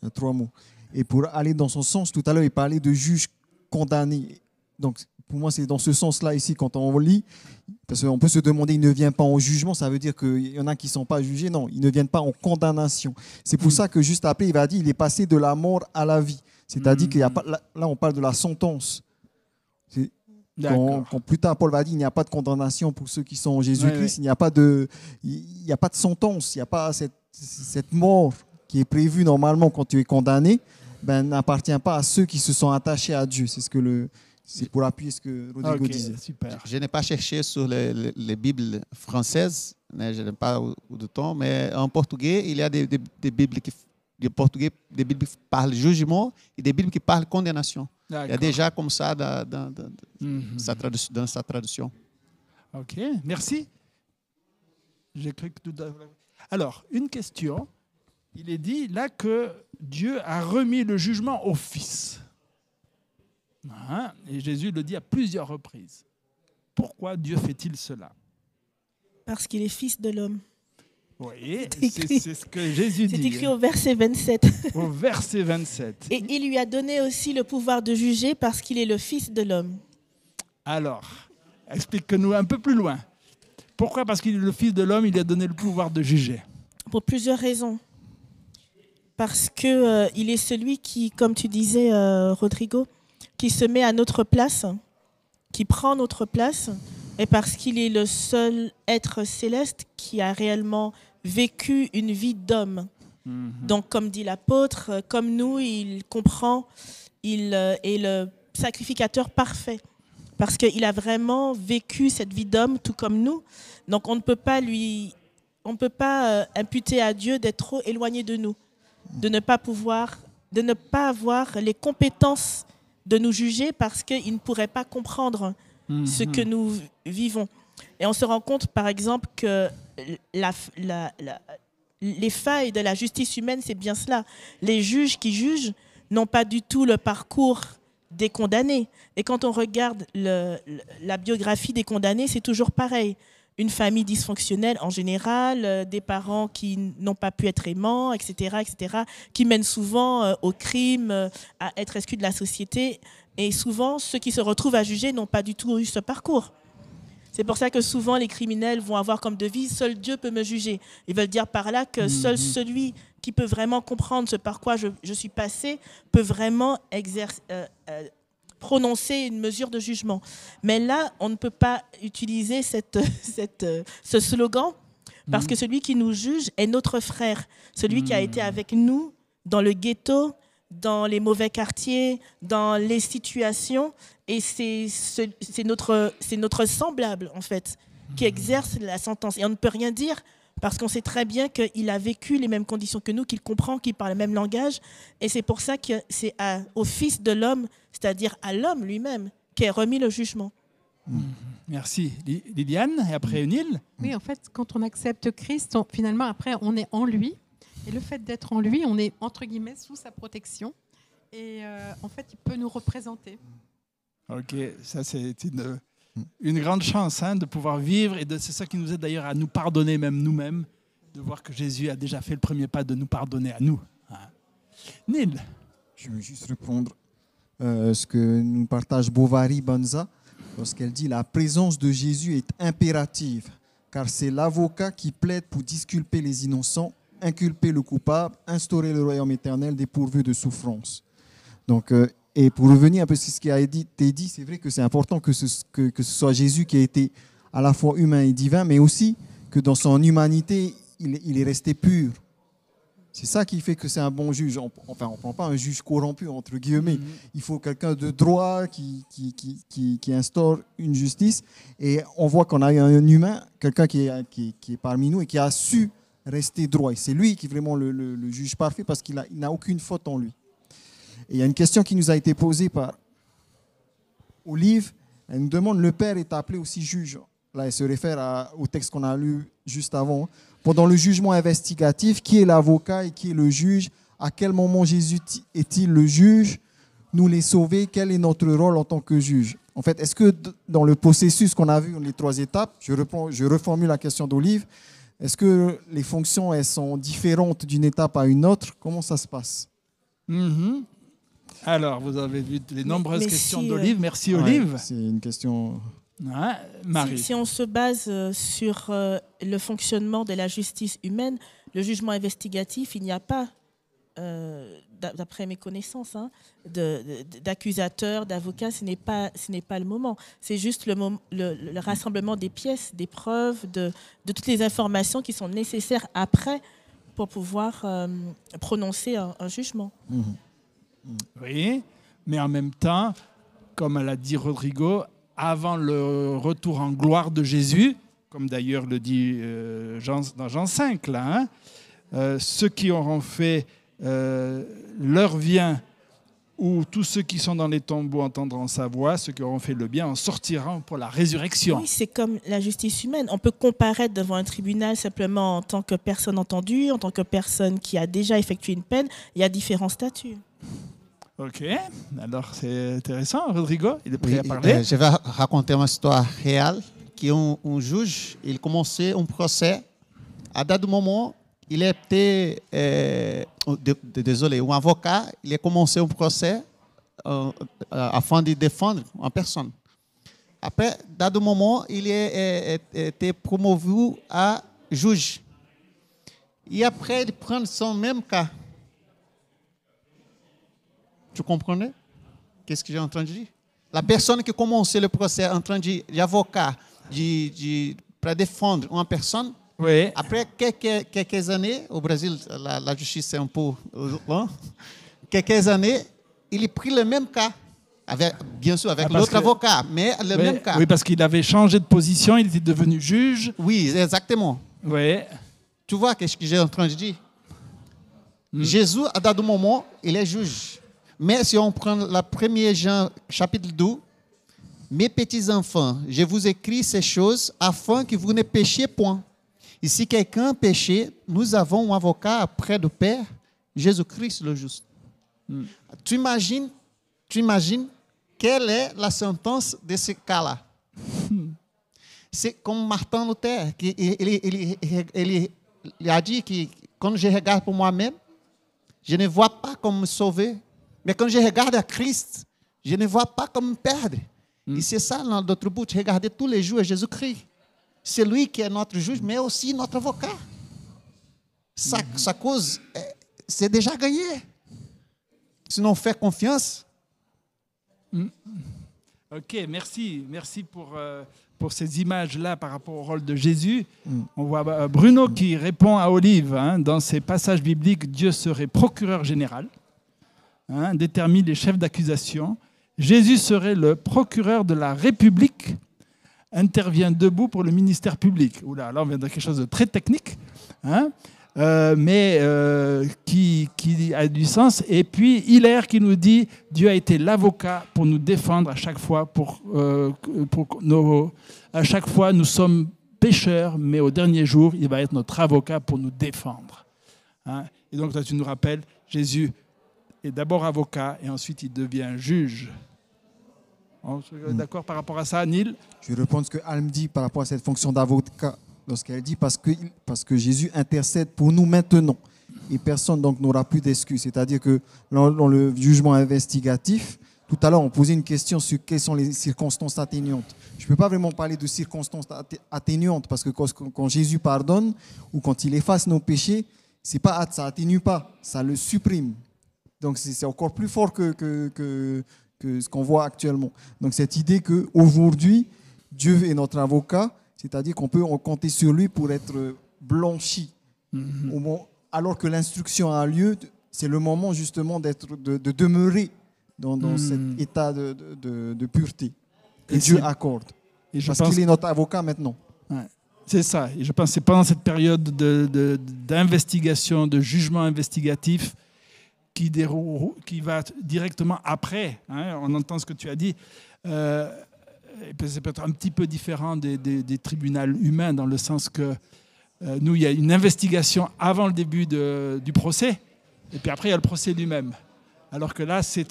Il y a trois mots. Et pour aller dans son sens, tout à l'heure, il parlait de juge condamné. Donc, pour moi, c'est dans ce sens-là ici, quand on lit, parce qu'on peut se demander, il ne vient pas en jugement, ça veut dire qu'il y en a qui ne sont pas jugés. Non, ils ne viennent pas en condamnation. C'est pour Mm. ça que juste après, il va dire, il est passé de la mort à la vie. C'est-à-dire Mm. qu'il y a pas, là, on parle de la sentence. Quand, plus tard Paul va dire il n'y a pas de condamnation pour ceux qui sont en Jésus-Christ, Ouais, ouais. il n'y a pas de, il n'y a pas de sentence, il n'y a pas cette, cette mort qui est prévue normalement quand tu es condamné, ben n'appartient pas à ceux qui se sont attachés à Dieu. C'est ce que le, c'est pour appuyer ce que Rodrigo Ok, disait. super. Je n'ai pas cherché sur les, les- les Bibles françaises, né, je n'ai pas de temps, mais en portugais, il y a des, des- des Bibles qui, de portugais, des Bibles qui parlent jugement et des Bibles qui parlent condamnation. Il y a déjà comme ça dans, dans- dans- Mhm. sa tradu- dans sa traduction. Ok, merci. J'ai cru que tout. Alors, une question. Il est dit là que Dieu a remis le jugement au Fils. Hein, Et Jésus le dit à plusieurs reprises. Pourquoi Dieu fait-il cela? Parce qu'il est fils de l'homme. Oui, C'est c'est c'est ce que Jésus C'est dit écrit hein, au verset 27. au verset 27. Et il lui a donné aussi le pouvoir de juger parce qu'il est le fils de l'homme. Alors, explique-nous un peu plus loin. Pourquoi Parce qu'il est le Fils de l'homme, il a donné le pouvoir de juger? Pour plusieurs raisons. Parce que euh, il est celui qui, comme tu disais, euh, Rodrigo, qui se met à notre place, qui prend notre place, et parce qu'il est le seul être céleste qui a réellement vécu une vie d'homme. Donc, comme dit l'apôtre, comme nous, il comprend, il euh, est le sacrificateur parfait. Parce qu'il a vraiment vécu cette vie d'homme, tout comme nous. Donc, on ne peut pas lui, on ne peut pas euh, imputer à Dieu d'être trop éloigné de nous, de ne pas pouvoir de ne pas avoir les compétences de nous juger parce qu'ils ne pourraient pas comprendre ce que nous vivons. Et on se rend compte, par exemple, que la, la, les failles de la justice humaine, c'est bien cela. Les juges qui jugent n'ont pas du tout le parcours des condamnés. Et quand on regarde le, la biographie des condamnés, c'est toujours pareil. Une famille dysfonctionnelle en général, euh, des parents qui n'ont pas pu être aimants, etc., etc., qui mènent souvent euh, au crime, euh, à être exclus de la société. Et souvent, ceux qui se retrouvent à juger n'ont pas du tout eu ce parcours. C'est pour ça que souvent les criminels vont avoir comme devise Seul Dieu peut me juger. Ils veulent dire par là que seul mhm. celui qui peut vraiment comprendre ce par quoi je, suis passé peut vraiment exercer, prononcer une mesure de jugement. Mais là, on ne peut pas utiliser cette, cette, euh, ce slogan parce que celui qui nous juge est notre frère, celui qui a été mhm. avec nous dans le ghetto, dans les mauvais quartiers, dans les situations. Et c'est notre, notre semblable, en fait, qui exerce la sentence. Et on ne peut rien dire parce qu'on sait très bien qu'il a vécu les mêmes conditions que nous, qu'il comprend, qu'il parle le même langage. Et c'est pour ça que c'est au Fils de l'homme, c'est-à-dire à, l'homme lui-même, qu'est remis le jugement. Mmh. Merci. Liliane, et après Unil Oui, en fait, quand on accepte Christ, finalement, après, on est en lui. Et le fait d'être en lui, on est entre guillemets sous sa protection. Et euh, en fait, il peut nous représenter. Ok, ça c'est une, une, grande chance hein, de pouvoir vivre. Et c'est ça qui nous aide d'ailleurs à nous pardonner même nous-mêmes, de voir que Jésus a déjà fait le premier pas de nous pardonner à nous. Hein. Nil Je veux juste répondre euh, ce que nous partage Bovary Banza lorsqu'elle dit la présence de Jésus est impérative car c'est l'avocat qui plaide pour disculper les innocents inculper le coupable, instaurer le royaume éternel dépourvu de souffrance. Donc, euh, et pour revenir un peu sur ce qui a été dit, c'est vrai que c'est important que ce, soit Jésus qui a été à la fois humain et divin, mais aussi que dans son humanité, il est resté pur. C'est ça qui fait que c'est un bon juge. Enfin, on ne prend pas un juge corrompu, entre guillemets. Mm-hmm. Il faut quelqu'un de droit qui, qui, qui, qui, instaure une justice. Et on voit qu'on a un humain, quelqu'un qui est, qui, est parmi nous et qui a su rester droit. Et c'est lui qui est vraiment le, juge parfait parce qu'il n'a aucune faute en lui. Et il y a une question qui nous a été posée par Olive. Elle nous demande, le Père est appelé aussi juge. Là, elle se réfère au texte qu'on a lu juste avant. Pendant le jugement investigatif, qui est l'avocat et qui est le juge À quel moment Jésus est-il le juge Nous les sauver Quel est notre rôle en tant que juge? En fait, est-ce que dans le processus qu'on a vu, les trois étapes, je, reprends, je reformule la question d'Olive, est-ce que les fonctions elles sont différentes d'une étape à une autre? Comment ça se passe? Mm-hmm. Alors, vous avez vu les nombreuses questions d'Olive. Euh, Merci Olive. c'est une question. Marie. Si, on se base euh, sur euh, le fonctionnement de la justice humaine, le jugement investigatif, il n'y a pas d'après mes connaissances, hein, d'accusateurs, d'avocats, ce n'est pas, ce n'est pas le moment. C'est juste le, le, rassemblement des pièces, des preuves, de, de, toutes les informations qui sont nécessaires après pour pouvoir euh, prononcer un, jugement. Mmh. Mmh. Oui, mais en même temps, comme l'a dit Rodrigo, avant le retour en gloire de Jésus, comme d'ailleurs le dit euh, Jean, dans Jean 5, là, hein, euh, ceux qui auront fait euh, l'heure vient où tous ceux qui sont dans les tombeaux entendront sa voix, ceux qui auront fait le bien en sortiront pour la résurrection. Oui, c'est comme la justice humaine. On peut comparaître devant un tribunal simplement en tant que personne entendue, en tant que personne qui a déjà effectué une peine. Il y a différents statuts. Ok, alors c'est intéressant. Rodrigo, il est prêt à parler? Euh, je vais raconter une histoire réelle qui un, un juge, il commençait un procès. À date moment, il était, euh, désolé, un avocat, il a commencé un procès euh, afin de défendre une personne. Après, dans un moment, il a été promovu à juge. Et après, il prend son même cas. Tu comprenez Qu'est-ce que j'ai entendu dire? La personne qui commençait le procès en train d'avocat de, de, pour défendre une personne, oui. Après quelques, quelques, années, au Brésil, la, la justice est un peu lent. Quelques années, il a pris le même cas. Avec, bien sûr, avec ah, l'autre avocat, mais le même cas. Oui, parce qu'il avait changé de position, il était devenu juge. Oui, exactement. Oui. Tu vois ce que j'ai en train de dire? Mm. Jésus, à dado moment, il est juge. Mais si on prend la première Jean, chapitre 2, mes petits enfants, je vous écris ces choses afin que vous ne péchiez point. Et si quelqu'un péché, nous avons un avocat près du Père, Jésus-Christ le juste. Mm. Tu imagines, tu imagines quelle est la sentence de ce cas-là? C'est comme Martin Luther, ele, ele a dit que quando je regarde pour moi-même, je ne vois pas comme me sauver. Mais quand je regarde à Christ, je ne vois pas comme me perdre. Mm. Et c'est ça notre but, regarder tous les jours Jésus-Christ. C'est lui qui est notre juge, mais aussi notre avocat. Sa, mm sa cause, c'est déjà gagné. Si on fait confiance. Mm. Ok, merci. Merci pour, euh, pour ces images-là par rapport au rôle de Jésus. Mm. On voit euh, Bruno qui répond à Olive hein, dans ces passages bibliques Dieu serait procureur général, hein, détermine les chefs d'accusation. Jésus serait le procureur de la République, intervient debout pour le ministère public. Oula, là on vient de quelque chose de très technique. Hein, euh, mais euh, qui, a du sens. Et puis Hilaire qui nous dit Dieu a été l'avocat pour nous défendre à chaque fois. Pour, euh, nos, à chaque fois, nous sommes pécheurs, mais au dernier jour, il va être notre avocat pour nous défendre. Hein et donc, tu nous rappelles, Jésus est d'abord avocat et ensuite il devient juge. On est d'accord par rapport à ça, Neil? Je réponds ce que Alm dit par rapport à cette fonction d'avocat lorsqu'elle dit parce que, parce que Jésus intercède pour nous maintenant et personne donc n'aura plus d'excuses. C'est-à-dire que dans, dans, le jugement investigatif, tout à l'heure on posait une question sur quelles sont les circonstances atténuantes. Je ne peux pas vraiment parler de circonstances atténuantes parce que quand, quand Jésus pardonne ou quand il efface nos péchés, c'est pas ça atténue pas, ça le supprime. Donc c'est encore plus fort que, que, que, que ce qu'on voit actuellement. Donc cette idée que aujourd'hui Dieu est notre avocat, c'est-à-dire qu'on peut compter sur lui pour être blanchi. Mm -hmm. alors que l'instruction a lieu, c'est le moment justement d'être, de, de, demeurer dans, dans mm cet état de, de, de pureté que et Dieu accorde. Et je Parce qu'il est notre avocat maintenant. Ouais. C'est ça. Et je pense que c'est pendant cette période d'investigation, de, jugement investigatif, qui, qui va directement après, hein, on entend ce que tu as dit, euh, c'est peut-être un petit peu différent des, tribunaux humains dans le sens que euh, nous, il y a une investigation avant le début du procès, et puis après, il y a le procès lui-même. Alors que là, c'est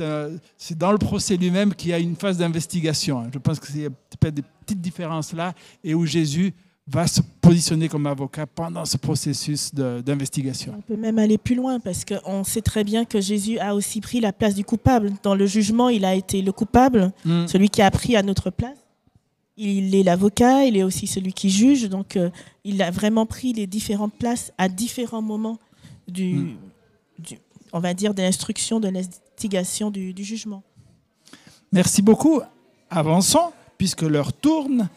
dans le procès lui-même qu'il y a une phase d'investigation. Je pense que c'est peut-être des petites différences là, et où Jésus va se positionner comme avocat pendant ce processus d'investigation. On peut même aller plus loin parce qu'on sait très bien que Jésus a aussi pris la place du coupable. Dans le jugement, il a été le coupable, mm. celui qui a pris à notre place. Il est l'avocat, il est aussi celui qui juge. Donc, euh, il a vraiment pris les différentes places à différents moments du, mm. du on va dire, de l'instruction, de l'investigation, du, du jugement. Merci beaucoup. Avançons, puisque l'heure tourne.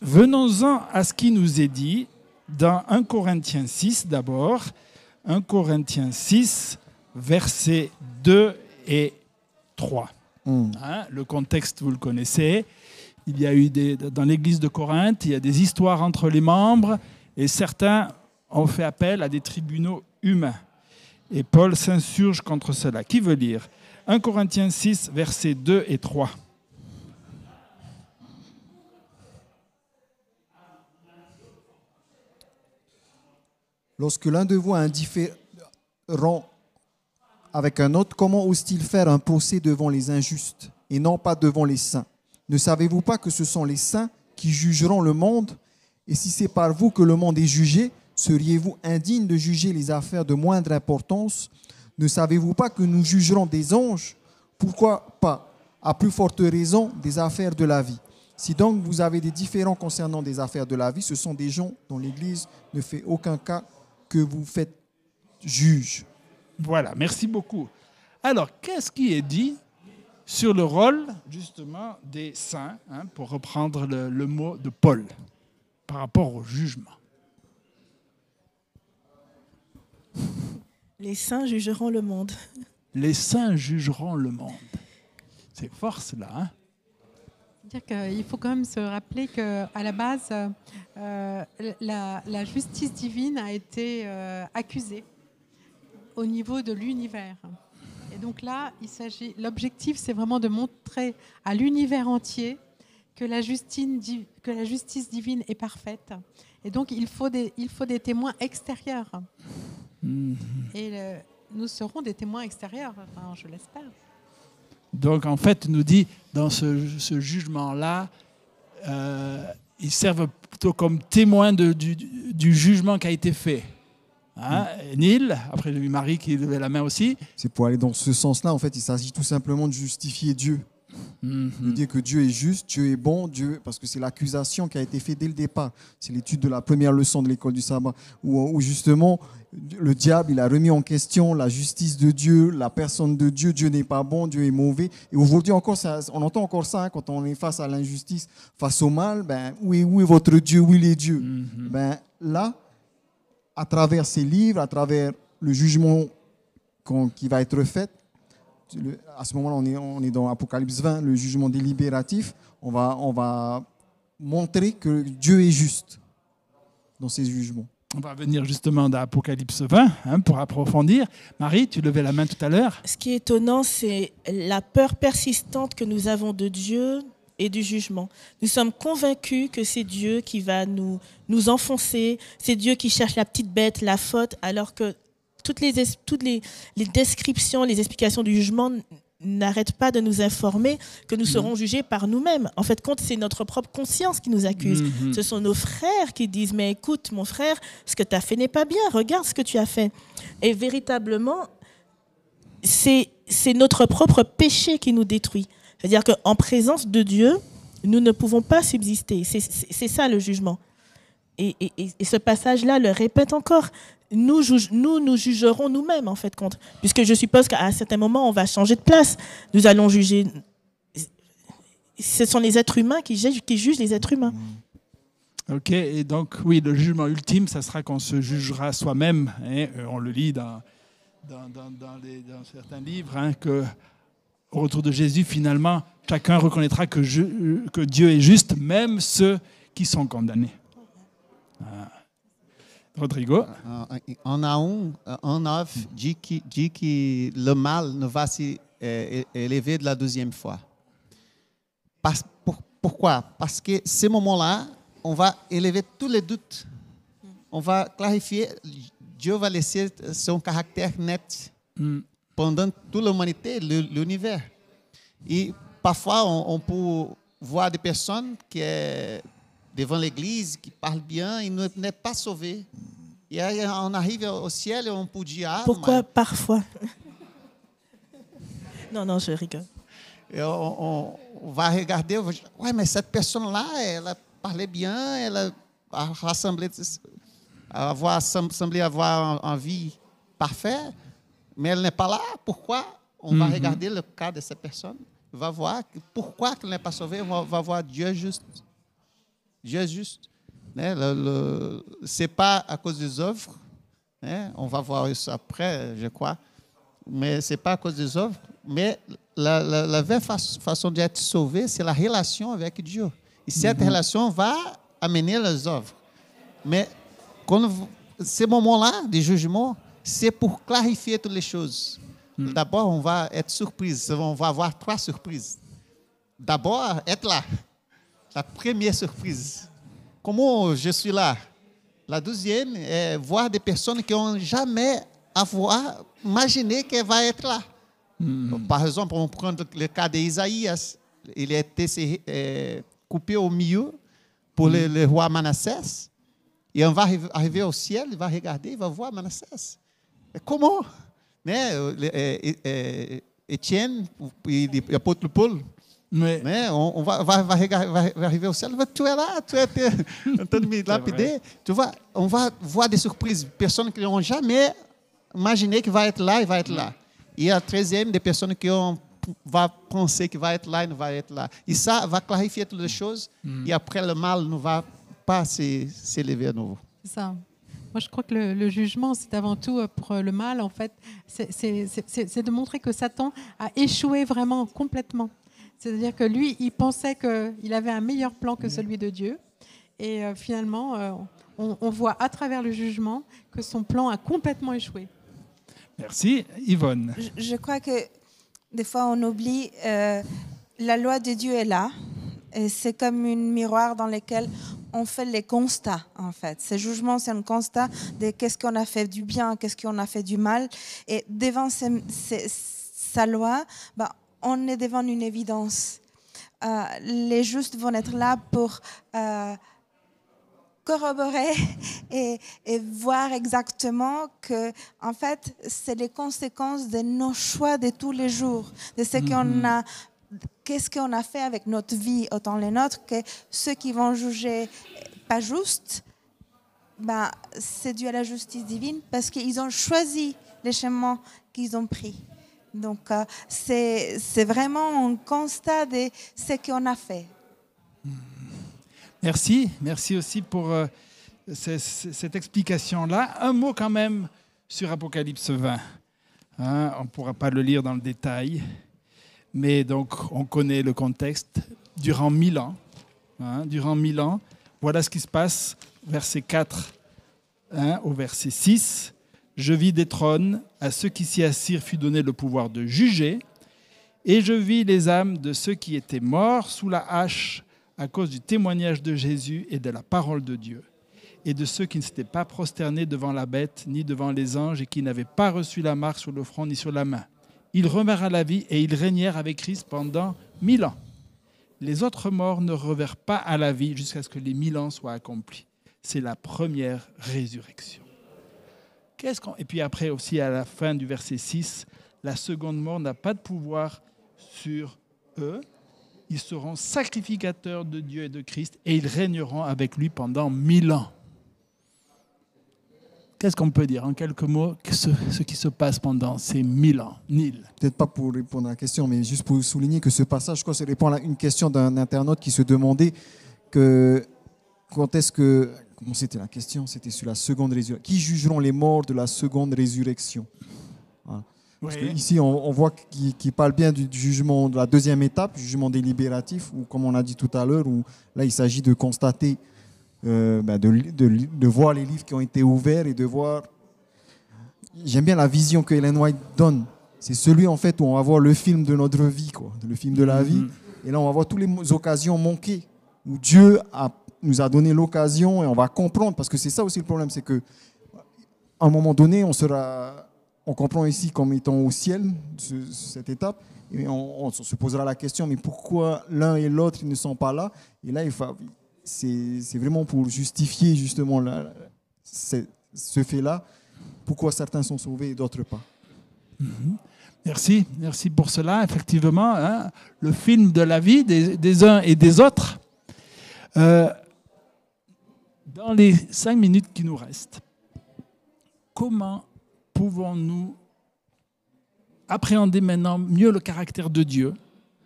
Venons-en à ce qui nous est dit dans 1 Corinthiens 6 d'abord. 1 Corinthiens 6, versets 2 et 3. Mm. Hein, le contexte, vous le connaissez. Il y a eu des, dans l'église de Corinthe, il y a des histoires entre les membres et certains ont fait appel à des tribunaux humains. Et Paul s'insurge contre cela. Qui veut lire? 1 Corinthiens 6, versets 2 et 3. Lorsque l'un de vous est indifférent avec un autre, comment ose-t-il faire un procès devant les injustes et non pas devant les saints? Ne savez-vous pas que ce sont les saints qui jugeront le monde? Et si c'est par vous que le monde est jugé, seriez-vous indigne de juger les affaires de moindre importance? Ne savez-vous pas que nous jugerons des anges? Pourquoi pas? À plus forte raison, des affaires de la vie. Si donc vous avez des différends concernant des affaires de la vie, ce sont des gens dont l'Église ne fait aucun cas que vous faites juge. Voilà, merci beaucoup. Alors, qu'est-ce qui est dit sur le rôle, justement, des saints, hein, pour reprendre le, le, mot de Paul, par rapport au jugement? Les saints jugeront le monde. Les saints jugeront le monde. C'est fort cela, hein? Il faut quand même se rappeler qu'à la base, euh, la, la, justice divine a été euh, accusée au niveau de l'univers. Et donc là, il s'agit, l'objectif, c'est vraiment de montrer à l'univers entier que la, justice, que la justice divine est parfaite. Et donc, il faut des, il faut des témoins extérieurs. Mm-hmm. Et nous serons des témoins extérieurs, enfin, je l'espère. Donc, en fait, nous dit, dans ce, ce jugement-là, euh, ils servent plutôt comme témoins de, du, du, jugement qui a été fait. Hein? Neil, après j'ai vu Marie qui levait la main aussi. C'est pour aller dans ce sens-là, en fait, il s'agit tout simplement de justifier Dieu. Mm De dire que Dieu est juste, Dieu est bon, Dieu, parce que c'est l'accusation qui a été faite dès le départ. C'est l'étude de la première leçon de l'école du sabbat, où, où, justement le diable il a remis en question la justice de Dieu, la personne de Dieu. Dieu n'est pas bon, Dieu est mauvais. Et aujourd'hui encore, ça, on entend encore ça hein, quand on est face à l'injustice, face au mal. Ben où est, où est votre Dieu? Où est les dieux mm-hmm. Ben là, à travers ces livres, à travers le jugement qui va être fait, à ce moment-là, on est, on est dans Apocalypse 20, le jugement délibératif. On va, on va montrer que Dieu est juste dans ses jugements. On va venir justement d'Apocalypse 20 hein, pour approfondir. Marie, tu levais la main tout à l'heure. Ce qui est étonnant, c'est la peur persistante que nous avons de Dieu et du jugement. Nous sommes convaincus que c'est Dieu qui va nous, nous enfoncer, c'est Dieu qui cherche la petite bête, la faute, alors que toutes les, toutes les, les descriptions, les explications du jugement n'arrêtent pas de nous informer que nous mhm. serons jugés par nous-mêmes. En fait, compte, c'est notre propre conscience qui nous accuse. Mhm. Ce sont nos frères qui disent, mais écoute, mon frère, ce que tu as fait n'est pas bien, regarde ce que tu as fait. Et véritablement, c'est notre propre péché qui nous détruit. C'est-à-dire qu'en présence de Dieu, nous ne pouvons pas subsister. C'est ça le jugement. Et, et ce passage-là le répète encore nous, nous, jugerons nous-mêmes, en fait, compte. Puisque je suppose qu'à un certain moment, on va changer de place. Nous allons juger. Ce sont les êtres humains qui jugent, les êtres humains. Ok, et donc, oui, le jugement ultime, ça sera qu'on se jugera soi-même. Hein, euh, on le lit dans, certains livres, hein, que au retour de Jésus, finalement, chacun reconnaîtra que Dieu est juste, même ceux qui sont condamnés. Ah. Rodrigo. En Naum, en 9, dit que, dit que le mal ne va se é, élever de la deuxième fois. Parce, pour, pourquoi? Parce que ce moment-là, on va élever tous les doutes. On va clarifier. Dieu va laisser son caractère net mm. pendant toute l'humanité, l'univers. Et parfois, on, on, peut voir des personnes qui sont devant l'église, qui parlent bien et n'est pas sauvées. Et on arrive au ciel et on peut dire Pourquoi mais... parfois? Non, non, je rigole. Et on, on, va regarder, on ouais, mais cette personne-là, elle parlait bien, elle a semblé avoir, semblé avoir une vie parfaite, mais elle n'est pas là. Pourquoi On mm -hmm. va regarder le cas de cette personne, on va voir pourquoi elle n'est pas sauvée, on va voir Dieu juste. Dieu juste. Né? Ce n'est pas à cause des œuvres, on va voir isso après, je crois, mais ce n'est pas à cause des œuvres, mais la, la, la vraie façon d'être sauvé, c'est la relation avec Dieu. Et cette uhum. relation va amener les œuvres. Mais quando, ce moment-là de jugement, c'est pour clarifier toutes les choses. Uhum. D'abord, on va être surprise, on va avoir trois surprises. D'abord, être là, la première surprise. Como je suis là? La deuxième est voir des personnes qui n'ont jamais avoir, imaginé qu'elle va être là. Mm. Par exemple, on prend le cas d'Isaïas. Il a été é, coupé au milieu pour mm. le, le, roi Manassès. Et on va arriver au ciel, il va regarder, il va voir Manassès. Comment? Né? É, é, Etienne e l'apôtre Paul Mais, né? on, on va, va, va, va, arriver au ciel, tu es là, tu es en train de me lapider. Tu vois, on va voir des surprises, personnes qui n'ont jamais imaginé que vai être là et va être là. Et a troisième, des personnes qui ont va penser que vai être là et ne va être là. Et ça va clarifier toutes les choses. Mm. Et après, le mal ne va pas s'élever à nouveau. C'est ça. Moi, je crois que le, le jugement, c'est avant tout euh, pour le mal, en fait. C'est de montrer que Satan a échoué vraiment complètement. C'est-à-dire que lui, il pensait qu'il avait un meilleur plan que celui de Dieu. Et euh, finalement, euh, on, on, voit à travers le jugement que son plan a complètement échoué. Merci. Yvonne. Je, je crois que des fois on oublie, euh, la loi de Dieu est là. Et c'est comme une miroir dans lequel on fait les constats, en fait. Ce jugement, c'est un constat de qu'est-ce qu'on a fait du bien, qu'est-ce qu'on a fait du mal. Et devant ces- ces- sa loi, bah, on est devant une évidence. Euh, les justes vont être là pour euh, corroborer et, et voir exactement que, en fait, c'est les conséquences de nos choix de tous les jours, de ce qu'on a, qu'est-ce qu'on a fait avec notre vie, autant les nôtres, que ceux qui vont juger pas juste, ben, c'est dû à la justice divine parce qu'ils ont choisi les chemins qu'ils ont pris. Donc, euh, c'est vraiment un constat de ce qu'on a fait. Merci. Merci aussi pour euh, ce- ce- cette explication-là. Un mot quand même sur Apocalypse 20. Hein, on ne pourra pas le lire dans le détail, mais donc on connaît le contexte. Durant mille ans, hein, durant mille ans, voilà ce qui se passe, verset 4 hein, au verset 6. Je vis des trônes, à ceux qui s'y assirent fut donné le pouvoir de juger, et je vis les âmes de ceux qui étaient morts sous la hache à cause du témoignage de Jésus et de la parole de Dieu, et de ceux qui ne s'étaient pas prosternés devant la bête, ni devant les anges, et qui n'avaient pas reçu la marque sur le front ni sur la main. Ils revinrent à la vie et ils régnèrent avec Christ pendant mille ans. Les autres morts ne revinrent pas à la vie jusqu'à ce que les mille ans soient accomplis. C'est la première résurrection. Et puis après aussi, à la fin du verset 6, la seconde mort n'a pas de pouvoir sur eux. Ils seront sacrificateurs de Dieu et de Christ et ils régneront avec lui pendant mille ans. Qu'est-ce qu'on peut dire en quelques mots ce, qui se passe pendant ces mille ans Nil. Peut-être pas pour répondre à la question, mais juste pour souligner que ce passage, je crois, ça répond à une question d'un internaute qui se demandait que quand est-ce que. Comment c'était la question C'était sur la seconde résurrection. Qui jugeront les morts de la seconde résurrection? Voilà. Parce que ici, on, on voit qu'il parle bien du jugement de la deuxième étape, du jugement délibératif, ou comme on a dit tout à l'heure, où là, il s'agit de constater, euh, ben, de, voir les livres qui ont été ouverts et de voir. J'aime bien la vision que Ellen White donne. C'est celui, en fait, où on va voir le film de notre vie, quoi, le film de la vie. Et là, on va voir toutes les occasions manquées, où Dieu a, nous a donné l'occasion et on va comprendre, parce que c'est ça aussi le problème, c'est que à un moment donné, on sera, on comprend ici comme étant au ciel, ce- cette étape, et on, se posera la question, mais pourquoi l'un et l'autre ne sont pas là? Et là, c'est, vraiment pour justifier justement la- ce, fait-là, pourquoi certains sont sauvés et d'autres pas. Merci, merci pour cela. Effectivement, hein, le film de la vie des, des uns et des autres. Euh, dans les cinq minutes qui nous restent, comment pouvons-nous appréhender maintenant mieux le caractère de Dieu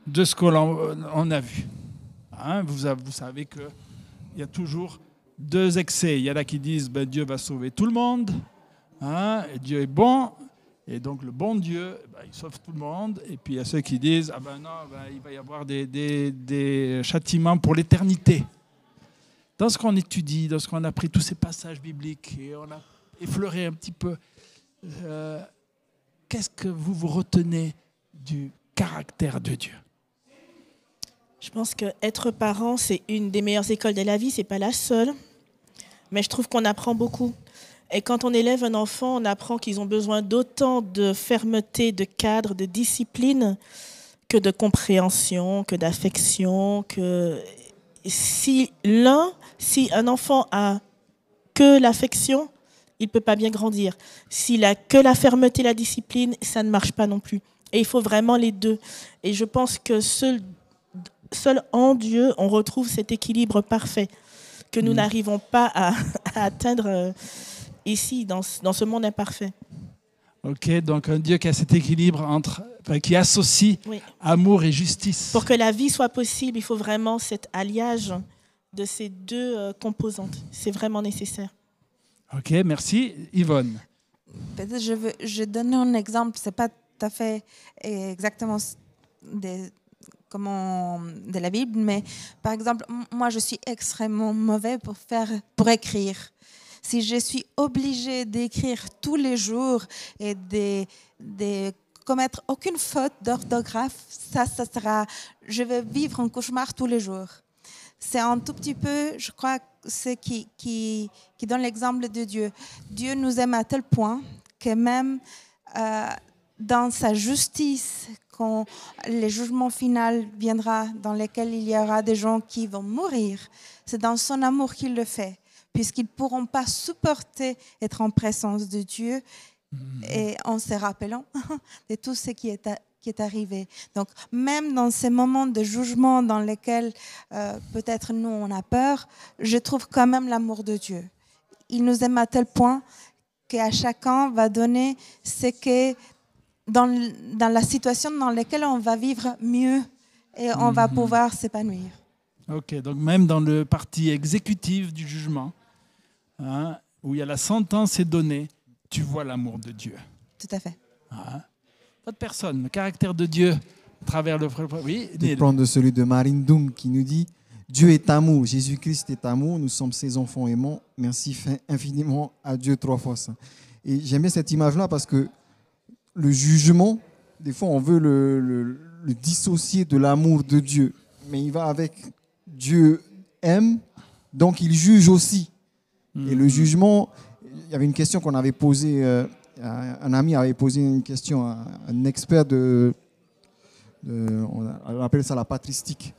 de ce que l'on on a vu? Hein, vous, vous savez qu'il y a toujours deux excès. Il y en a qui disent ben, Dieu va sauver tout le monde, hein, Dieu est bon, et donc le bon Dieu, ben, il sauve tout le monde. Et puis il y a ceux qui disent, ah ben non, ben, il va y avoir des châtiments pour l'éternité. Dans ce qu'on étudie, dans ce qu'on a pris tous ces passages bibliques, et on a effleuré un petit peu, euh, qu'est-ce que vous vous retenez du caractère de Dieu? Je pense que être parent, c'est une des meilleures écoles de la vie. C'est pas la seule, mais je trouve qu'on apprend beaucoup. Et quand on élève un enfant, on apprend qu'ils ont besoin d'autant de fermeté, de cadre, de discipline que de compréhension, que d'affection. Que si l'un, si un enfant a que l'affection, il peut pas bien grandir. S'il a que la fermeté, la discipline, ça ne marche pas non plus. Et il faut vraiment les deux. Et je pense que seul seul en Dieu, on retrouve cet équilibre parfait que nous n'arrivons pas à, à atteindre euh, ici, dans, ce- dans ce monde imparfait. Ok, donc un Dieu qui a cet équilibre entre, enfin, qui associe Oui. amour et justice. Pour que la vie soit possible, il faut vraiment cet alliage de ces deux euh, composantes. C'est vraiment nécessaire. Ok, merci. Yvonne. Peut-être je veux je donne un exemple, c'est pas tout à fait exactement des, comment, de la Bible, mais par exemple, moi je suis extrêmement mauvais pour faire, pour écrire. si je suis obligée d'écrire tous les jours et de, de commettre aucune faute d'orthographe, ça, ça sera, je vais vivre un cauchemar tous les jours. C'est un tout petit peu, je crois, ce qui, qui, qui donne l'exemple de Dieu. Dieu nous aime à tel point que même euh, dans sa justice, quand le jugement final viendra, dans lequel il y aura des gens qui vont mourir, c'est dans son amour qu'il le fait, puisqu'ils ne pourront pas supporter être en présence de Dieu et en se rappelant de tout ce qui est, qui est arrivé. Donc, même dans ces moments de jugement dans lesquels euh, peut-être nous on a peur, je trouve quand même l'amour de Dieu. Il nous aime à tel point qu'à chacun va donner ce que dans, dans la situation dans laquelle on va vivre mieux et on va Mhm. pouvoir s'épanouir. Ok, donc même dans le parti exécutif du jugement, hein, où il y a la sentence est donnée, tu vois l'amour de Dieu. Tout à fait. Hein. Votre personne, le caractère de Dieu à travers le... Oui, Neil. prendre celui de Marine Dung qui nous dit Dieu est amour, Jésus-Christ est amour, nous sommes ses enfants aimants. Merci fin- infiniment à Dieu trois fois saint. Et j'aime bien cette image-là parce que le jugement, des fois, on veut le, le- le dissocier de l'amour de Dieu. Mais il va avec Dieu aime, donc il juge aussi. Et le jugement, il y avait une question qu'on avait posée, euh, un ami avait posé une question à un expert de, de- on, appelle ça la patristique.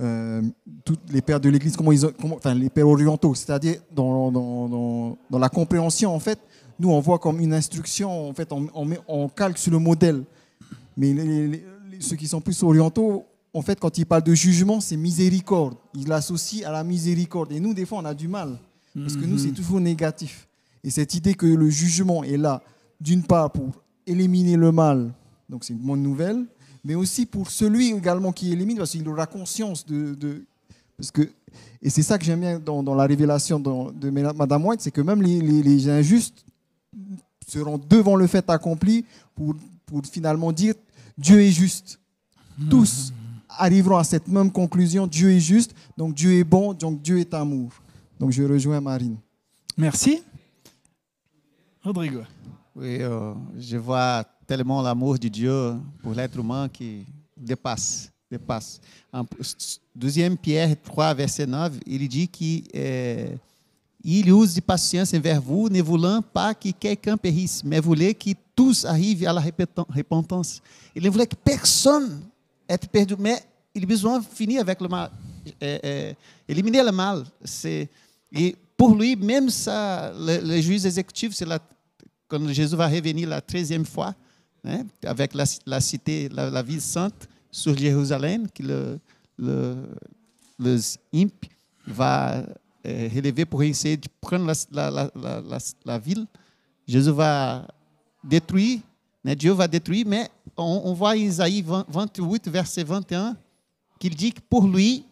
Euh, tous les pères de l'Église, comment ils, ont- comment- enfin les pères orientaux, c'est-à-dire dans, dans, dans- dans la compréhension, en fait, nous on voit comme une instruction, en fait, on, on, met- on calque sur le modèle. Mais les- les- les- ceux qui sont plus orientaux, en fait, quand ils parlent de jugement, c'est miséricorde. Ils l'associent à la miséricorde. Et nous, des fois, on a du mal. Parce que nous, c'est toujours négatif. Et cette idée que le jugement est là, d'une part, pour éliminer le mal, donc c'est une bonne nouvelle, mais aussi pour celui également qui élimine, parce qu'il aura conscience de. de- parce que, et c'est ça que j'aime bien dans, la révélation dans- de Madame White, c'est que même les, injustes seront devant le fait accompli pour finalement dire Dieu est juste. Tous arriveront à cette même conclusion Dieu est juste, donc Dieu est bon, donc Dieu est amour. Donc je rejoins Marine. Merci. Rodrigo. Euh, je vois tellement l'amour de Dieu pour l'être humain qui dépasse. dépasse. En 2 Pierre 3, verset 9, il dit que eh, il use de paciência envers vous, ne voulant pas que quelqu'un périsse, mais voulez que tous arrivent à la repentance. Il ne voulait que personne être perdu, mais il a besoin de finir avec le mal, eh, eh, éliminer le mal. Et pour lui, même ça, le, le juge exécutif, c'est la quand Jésus va revenir la treizième fois, né, avec la, cité, la, ville sainte sur Jérusalem, que le, le, les impies va eh, relever pour essayer de prendre la, ville. Jésus va détruire, Dieu va détruire, mais on, on voit Isaïe 20 28, verset 21, qu'il dit que pour lui,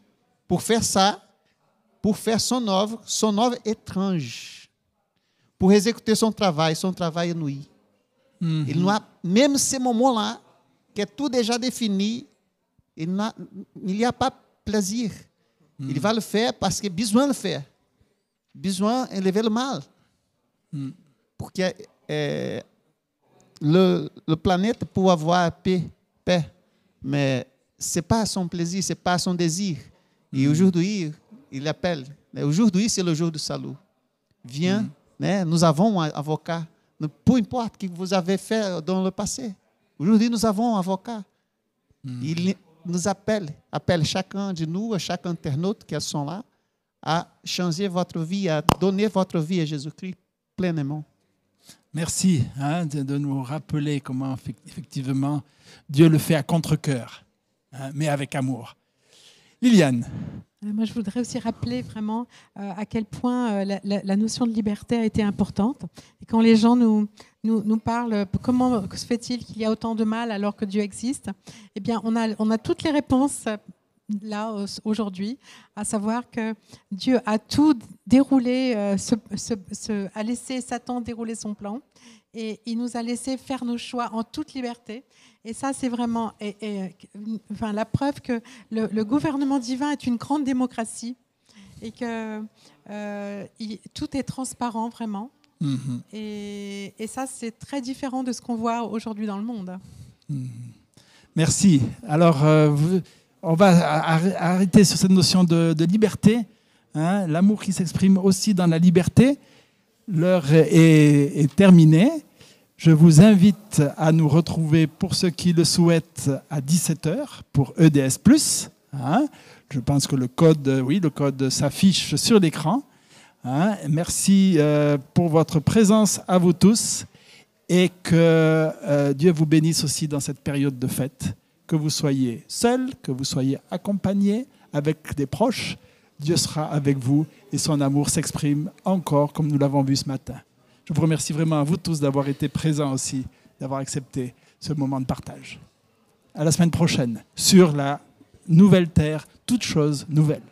pour faire ça, pour faire son œuvre, son œuvre étrange pour exécuter son travail, son travail nuit. Il não há, même ce moment-là, que é tout déjà défini, il n'a- il n'y a pas plaisir. Il va le faire parce que besoin de le faire. Besoin d'élever le mal. Porque eh, le, le planète peut avoir paix, paix mais ce n'est pas son plaisir, ce n'est pas son désir. Et aujourd'hui, il appelle. Aujourd'hui, c'est le jour du salut. Viens, né, nous avons un avocat. Peu importe ce que vous avez fait dans le passé. Aujourd'hui, nous avons un avocat. Il nous appelle, appelle chacun de nous, chaque internaute qui sont là, à changer votre vie, à donner votre vie à Jésus-Christ pleinement. Merci hein, de, de nous rappeler comment effec- effectivement Dieu le fait à contre-coeur, hein, mais avec amour. Liliane, Moi, je voudrais aussi rappeler vraiment euh, à quel point euh, la, notion de liberté a été importante. Et quand les gens nous, nous, nous parlent euh, comment se fait-il qu'il y a autant de mal alors que Dieu existe, eh bien, on a, on a toutes les réponses euh, là au- aujourd'hui, à savoir que Dieu a tout déroulé, euh, a laissé Satan dérouler son plan. Et il nous a laissé faire nos choix en toute liberté. Et ça, c'est vraiment et- et, enfin, la preuve que le, le gouvernement divin est une grande démocratie et que euh, il- tout est transparent vraiment. Mhm. Et, et ça, c'est très différent de ce qu'on voit aujourd'hui dans le monde. Merci. Alors, euh, vous- on va ar- arrêter sur cette notion de, de liberté. hein, L'amour qui s'exprime aussi dans la liberté. L'heure est, terminée. Je vous invite à nous retrouver, pour ceux qui le souhaitent, à 17h pour EDS. hein. Je pense que le code, oui, le code s'affiche sur l'écran. hein. Merci euh, pour votre présence à vous tous et que euh, Dieu vous bénisse aussi dans cette période de fête. Que vous soyez seul, que vous soyez accompagné avec des proches, Dieu sera avec vous et son amour s'exprime encore comme nous l'avons vu ce matin. Je vous remercie vraiment à vous tous d'avoir été présents aussi, d'avoir accepté ce moment de partage. À la semaine prochaine sur la nouvelle terre, toute chose nouvelle.